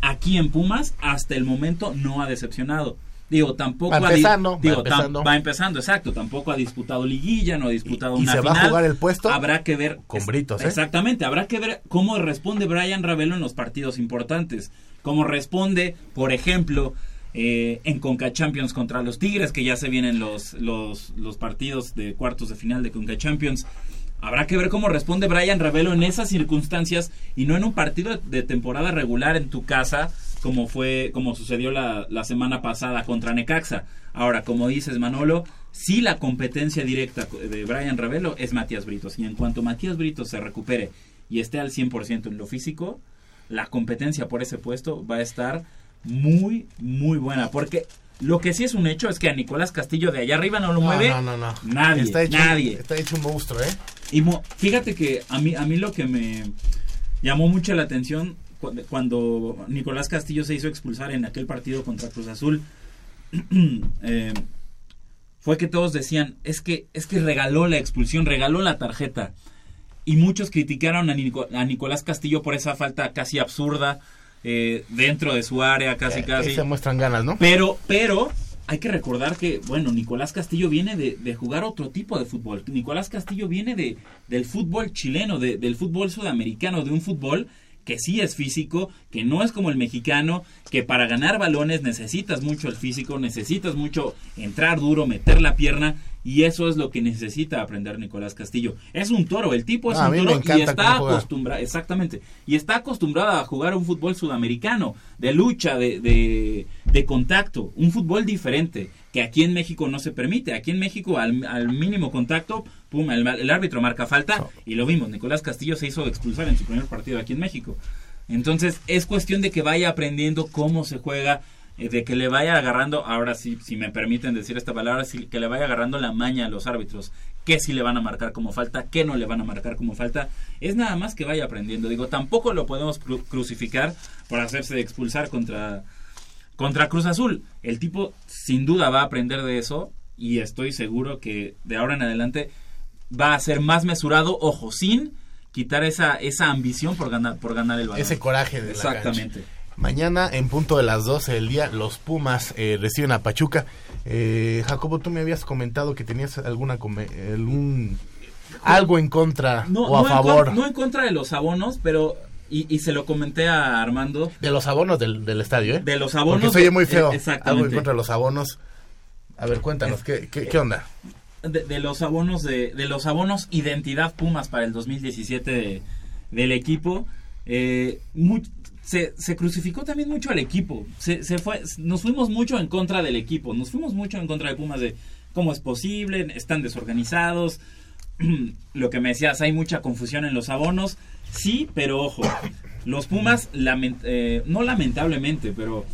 aquí en Pumas hasta el momento no ha decepcionado. Digo, tampoco Va empezando, va tam- empezando. va empezando, exacto. Tampoco ha disputado liguilla, no ha disputado y una se va a jugar el puesto Habrá que ver con Britos, ¿eh? Exactamente, habrá que ver cómo responde Brian Ravelo en los partidos importantes. Cómo responde, por ejemplo, eh, en Conca Champions contra los Tigres, que ya se vienen los, los, los partidos de cuartos de final de Conca Champions. Habrá que ver cómo responde Brian Ravelo en esas circunstancias y no en un partido de temporada regular en tu casa, como fue, como sucedió la, la semana pasada contra Necaxa. Ahora, como dices Manolo, sí la competencia directa de Brian Ravelo es Matías Britos. Y en cuanto Matías Britos se recupere y esté al 100% en lo físico, la competencia por ese puesto va a estar muy, muy buena. Porque lo que sí es un hecho es que a Nicolás Castillo de allá arriba no lo No, mueve no, no, no. nadie. Está hecho, nadie. Está hecho un monstruo, ¿eh? Y mo- fíjate que a mí, a mí lo que me llamó mucho la atención cuando Nicolás Castillo se hizo expulsar en aquel partido contra Cruz Azul eh, fue que todos decían es que es que regaló la expulsión, regaló la tarjeta y muchos criticaron a, Nico- a Nicolás Castillo por esa falta casi absurda eh, dentro de su área, casi Eh, casi. se muestran ganas, ¿no? Pero, pero hay que recordar que, bueno, Nicolás Castillo viene de, de jugar otro tipo de fútbol. Nicolás Castillo viene de, del fútbol chileno, de- del fútbol sudamericano, de un fútbol que sí es físico, que no es como el mexicano, que para ganar balones necesitas mucho el físico, necesitas mucho entrar duro, meter la pierna, y eso es lo que necesita aprender Nicolás Castillo. Es un toro, el tipo es Ah, un toro y está acostumbrado, exactamente, y está acostumbrado a jugar un fútbol sudamericano, de lucha, de, de, de contacto, un fútbol diferente, que aquí en México no se permite. Aquí en México, al, al mínimo contacto, pum, el, el árbitro marca falta, y lo vimos, Nicolás Castillo se hizo expulsar en su primer partido aquí en México. Entonces, es cuestión de que vaya aprendiendo cómo se juega, eh, de que le vaya agarrando, ahora sí, si me permiten decir esta palabra, sí, que le vaya agarrando la maña a los árbitros, qué sí le van a marcar como falta, qué no le van a marcar como falta, es nada más que vaya aprendiendo. Digo, tampoco lo podemos cru- crucificar por hacerse expulsar contra, contra Cruz Azul. El tipo sin duda va a aprender de eso y estoy seguro que de ahora en adelante va a ser más mesurado, ojo, sin quitar esa, esa ambición por ganar, por ganar el balón. Ese coraje de Exactamente. Mañana, en punto de las 12 del día, los Pumas eh, reciben a Pachuca. Eh, Jacobo, tú me habías comentado que tenías alguna algún algo en contra No, o a no en favor con- no en contra de los abonos, pero y, y se lo comenté a Armando. de los abonos del, del estadio, ¿eh? De los abonos. Porque se oye muy feo. eh, exactamente. Algo en contra de los abonos. A ver, cuéntanos, ¿qué, qué, qué onda? de, de los abonos de, de los abonos identidad Pumas para el 2017 de- del equipo eh, se, crucificó también mucho al equipo se, se fue nos fuimos mucho en contra del equipo nos fuimos mucho en contra de Pumas de cómo es posible están desorganizados lo que me decías hay mucha confusión en los abonos sí pero ojo los Pumas eh, no lamentablemente pero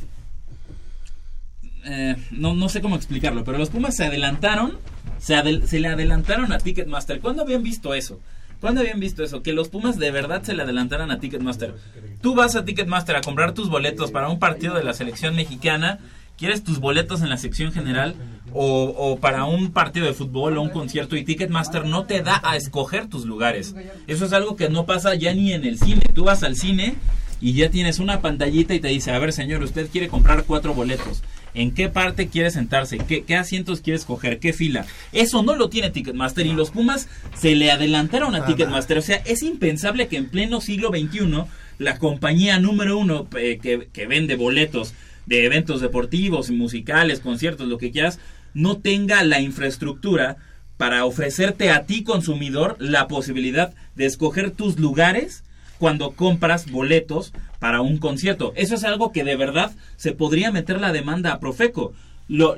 eh, no, no sé cómo explicarlo, pero los Pumas se adelantaron, se, se le adelantaron a Ticketmaster. ¿Cuándo habían visto eso? ¿Cuándo habían visto eso? Que los Pumas de verdad se le adelantaran a Ticketmaster. Tú vas a Ticketmaster a comprar tus boletos para un partido de la selección mexicana, quieres tus boletos en la sección general o, o para un partido de fútbol o un concierto y Ticketmaster no te da a escoger tus lugares. Eso es algo que no pasa ya ni en el cine. Tú vas al cine y ya tienes una pantallita y te dice, a ver señor, usted quiere comprar cuatro boletos. ¿En qué parte quiere sentarse? ¿Qué, qué asientos quiere escoger? ¿Qué fila? Eso no lo tiene Ticketmaster y los Pumas se le adelantaron a Ticketmaster. O sea, es impensable que en pleno siglo XXI la compañía número uno eh, que, que vende boletos de eventos deportivos, musicales, conciertos, lo que quieras, no tenga la infraestructura para ofrecerte a ti consumidor la posibilidad de escoger tus lugares cuando compras boletos para un concierto. Eso es algo que de verdad se podría meter la demanda a Profeco. Lo,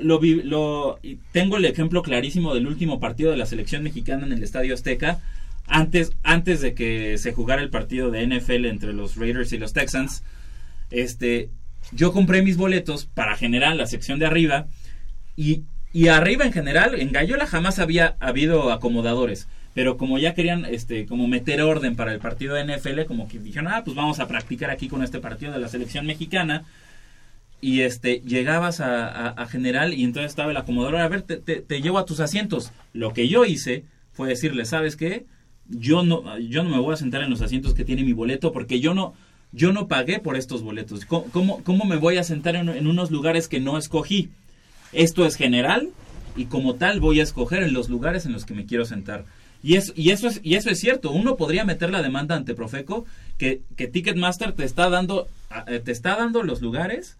tengo el ejemplo clarísimo del último partido de la selección mexicana en el Estadio Azteca. Antes, antes de que se jugara el partido de NFL entre los Raiders y los Texans, este, yo compré mis boletos para general, la sección de arriba, y, y arriba en general, en Gallola jamás había habido acomodadores. Pero como ya querían este, como meter orden para el partido de NFL, como que dijeron, ah, pues vamos a practicar aquí con este partido de la selección mexicana. Y este, llegabas a, a- general y entonces estaba el acomodador, a ver, te, te- te llevo a tus asientos. Lo que yo hice fue decirle, ¿sabes qué? Yo no, yo no me voy a sentar en los asientos que tiene mi boleto porque yo no, yo no pagué por estos boletos. ¿Cómo, cómo, cómo me voy a sentar en, en unos lugares que no escogí? Esto es general y como tal voy a escoger en los lugares en los que me quiero sentar. Y, es, y, eso es, y eso es cierto. Uno podría meter la demanda ante Profeco que, que Ticketmaster te está dando, eh, te está dando los lugares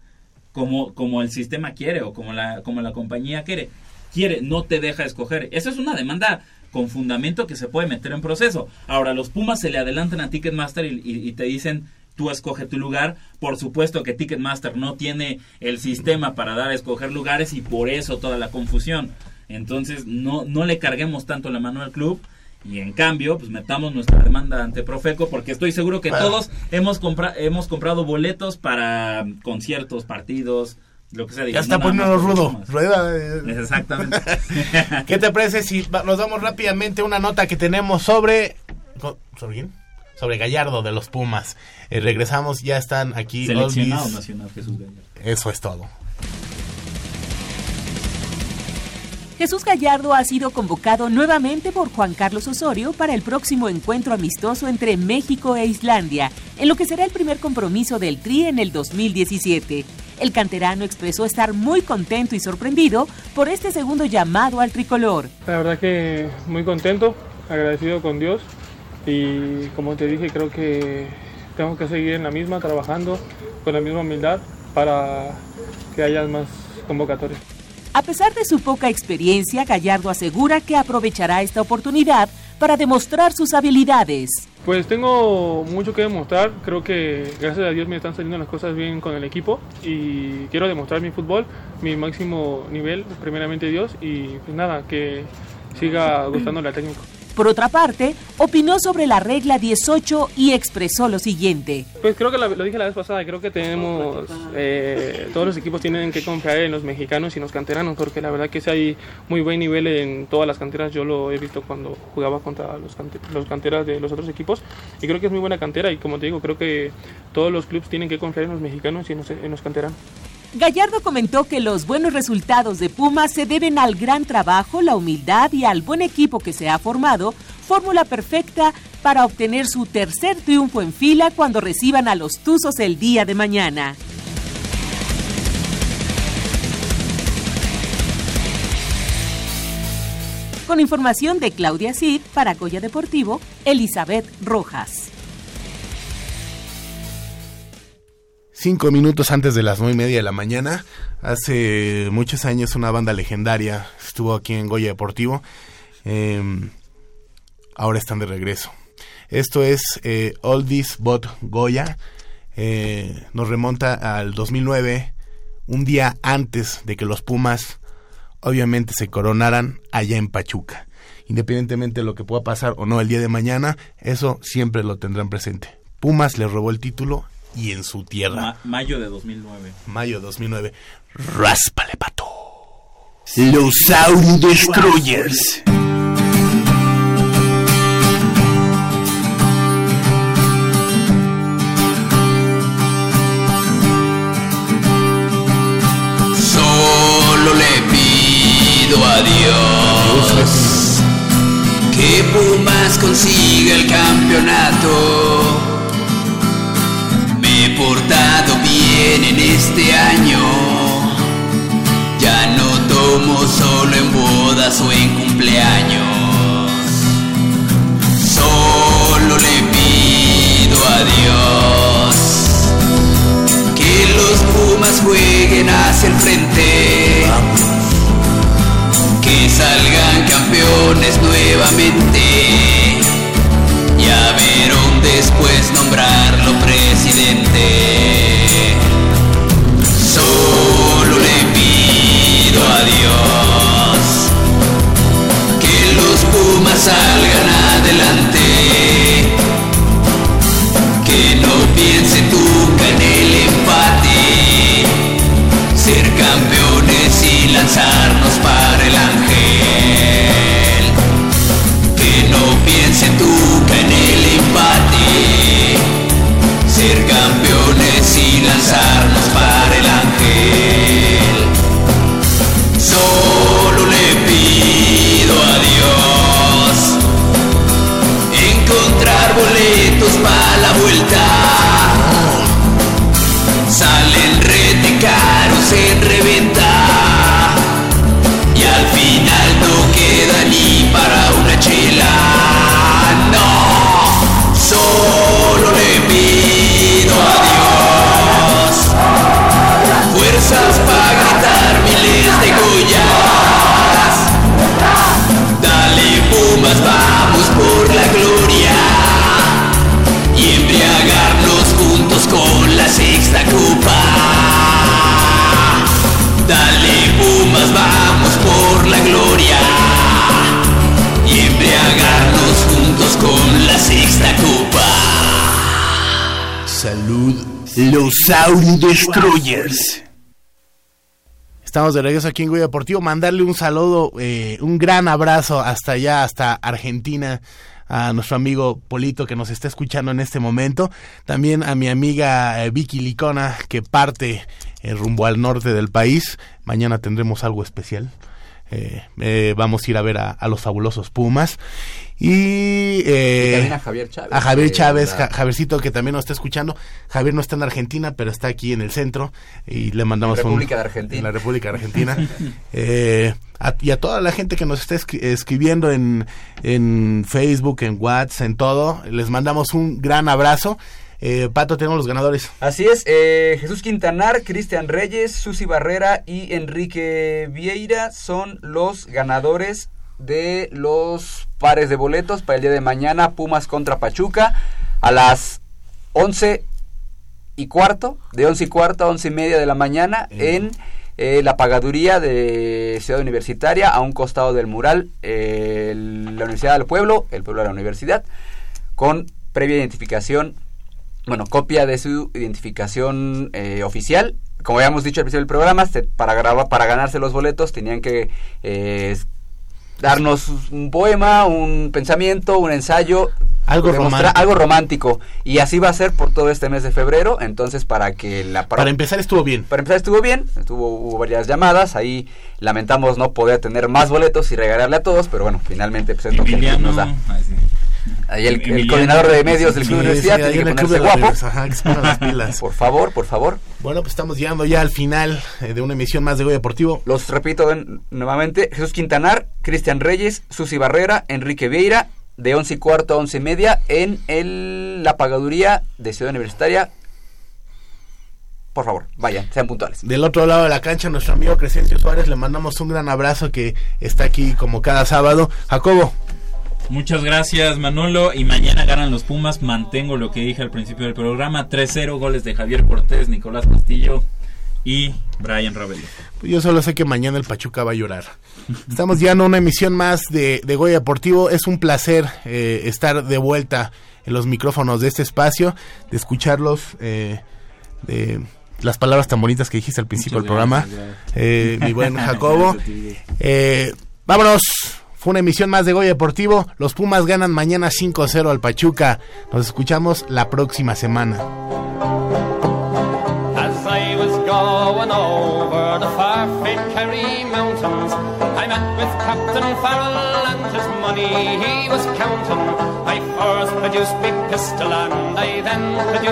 como, como el sistema quiere o como la, como la compañía quiere. Quiere, no te deja escoger. Esa es una demanda con fundamento que se puede meter en proceso. Ahora, los Pumas se le adelantan a Ticketmaster y te dicen, tú escoge tu lugar. Por supuesto que Ticketmaster no tiene el sistema para dar a escoger lugares y por eso toda la confusión. Entonces, no, no le carguemos tanto la mano al club. Y en cambio, pues metamos nuestra demanda ante Profeco porque estoy seguro que todos hemos, compra hemos comprado boletos para conciertos, partidos, lo que sea. Ya está poniendo rudo. Rueda. eh. Exactamente. ¿Qué te parece si nos damos rápidamente una nota que tenemos sobre... co- ¿Sobre quién? Sobre Gallardo de los Pumas. Eh, regresamos, ya están aquí. Seleccionado Olvis. nacional Jesús Gallardo. Eso es todo. Jesús Gallardo ha sido convocado nuevamente por Juan Carlos Osorio para el próximo encuentro amistoso entre México e Islandia, en lo que será el primer compromiso del Tri en el 2017. El canterano expresó estar muy contento y sorprendido por este segundo llamado al tricolor. La verdad que muy contento, agradecido con Dios y como te dije creo que tengo que seguir en la misma, trabajando con la misma humildad para que haya más convocatorias. A pesar de su poca experiencia, Gallardo asegura que aprovechará esta oportunidad para demostrar sus habilidades. Pues tengo mucho que demostrar, creo que gracias a Dios me están saliendo las cosas bien con el equipo y quiero demostrar mi fútbol, mi máximo nivel, primeramente Dios y pues nada, que siga gustándole al técnico. Por otra parte, opinó sobre la regla 18 y expresó lo siguiente. Pues creo que lo dije la vez pasada, creo que tenemos, eh, todos los equipos tienen que confiar en los mexicanos y en los canteranos, porque la verdad que sí hay muy buen nivel en todas las canteras, yo lo he visto cuando jugaba contra los, cante- los canteras de los otros equipos, y creo que es muy buena cantera, y como te digo, creo que todos los clubes tienen que confiar en los mexicanos y en en los canteranos. Gallardo comentó que los buenos resultados de Pumas se deben al gran trabajo, la humildad y al buen equipo que se ha formado, fórmula perfecta para obtener su tercer triunfo en fila cuando reciban a los Tuzos el día de mañana. Con información de Claudia Cid para Goya Deportivo, Elizabeth Rojas. Cinco minutos antes de las nueve y media de la mañana, hace muchos años una banda legendaria estuvo aquí en Goya Deportivo. Eh, ahora están de regreso. Esto es eh, Oldies Bot Goya. Eh, nos remonta al 2009, un día antes de que los Pumas obviamente se coronaran allá en Pachuca. Independientemente de lo que pueda pasar o no el día de mañana, eso siempre lo tendrán presente. Pumas le robó el título y en su tierra. Ma- mayo de 2009. Mayo 2009. Ráspale, pato. Los Audio Destroyers. Solo le pido a Dios que Pumas consiga el campeonato. En este año. Ya no tomo solo en bodas o en cumpleaños. Solo le pido a Dios que los Pumas jueguen hacia el frente. Que salgan campeones nuevamente. Para gritar miles de goyas. Dale Pumas, vamos por la gloria y embriagarnos juntos con la sexta copa. Dale Pumas, vamos por la gloria y embriagarnos juntos con la sexta copa. Salud, los Audi Destroyers. Estamos de regreso aquí en Goya Deportivo. Mandarle un saludo, eh, un gran abrazo hasta allá, hasta Argentina, a nuestro amigo Polito que nos está escuchando en este momento. También a mi amiga eh, Vicky Licona que parte eh, rumbo al norte del país. Mañana tendremos algo especial. Eh, eh, vamos a ir a ver a, a los fabulosos Pumas. Y, eh, Y también a Javier Chávez, A Javier Chávez, Ja- Javiercito que también nos está escuchando. Javier no está en Argentina, pero está aquí en el centro. Y le mandamos un- República de Argentina. En la República de Argentina. Eh, a- y a toda la gente que nos está escri- escribiendo en, en Facebook, en WhatsApp, en todo, les mandamos un gran abrazo. Eh, Pato, tenemos los ganadores. Así es, eh, Jesús Quintanar, Cristian Reyes, Susi Barrera y Enrique Vieira son los ganadores de los pares de boletos para el día de mañana, Pumas contra Pachuca, a las 11 y cuarto, de 11 y cuarto a 11 y media de la mañana en eh, la pagaduría de Ciudad Universitaria, a un costado del mural, eh, la Universidad del Pueblo, el pueblo de la universidad, con previa identificación bueno, copia de su identificación eh, oficial. Como habíamos dicho al principio del programa, se- para, grabar, para ganarse los boletos tenían que eh, darnos un poema, un pensamiento, un ensayo. Algo romántico. Algo romántico. Y así va a ser por todo este mes de febrero. Entonces, para que la... Para empezar estuvo bien. Para empezar estuvo bien, estuvo, hubo varias llamadas, ahí lamentamos no poder tener más boletos y regalarle a todos, pero bueno, finalmente pues es lo que nos da. Ahí el, coordinador de medios del Club Sí, Universidad sí, tiene en que ponerse guapo. Universidad, ajá, que se pongan las pilas. Por favor, por favor. Bueno, pues estamos llegando ya al final eh, de una emisión más de Goya Deportivo. Los repito nuevamente, Jesús Quintanar, Cristian Reyes, Susi Barrera, Enrique Vieira, de 11 y cuarto a 11 y media en el, la pagaduría de Ciudad Universitaria. Por favor, vayan, sean puntuales. Del otro lado de la cancha, nuestro amigo Crescencio Suárez, le mandamos un gran abrazo que está aquí como cada sábado. Jacobo. Muchas gracias Manolo y mañana ganan los Pumas, mantengo lo que dije al principio del programa, 3-0 goles de Javier Cortés, Nicolás Castillo y Brian Ravello. Yo solo sé que mañana el Pachuca va a llorar. Estamos ya en una emisión más de, de Goya Deportivo. Es un placer eh, estar de vuelta en los micrófonos de este espacio, de escucharlos, eh, de las palabras tan bonitas que dijiste al principio del Muchas programa. gracias. Eh, mi buen Jacobo. Eh, vámonos. Fue una emisión más de Goya Deportivo. Los Pumas ganan mañana 5-0 al Pachuca. Nos escuchamos la próxima semana. I first produced I then produced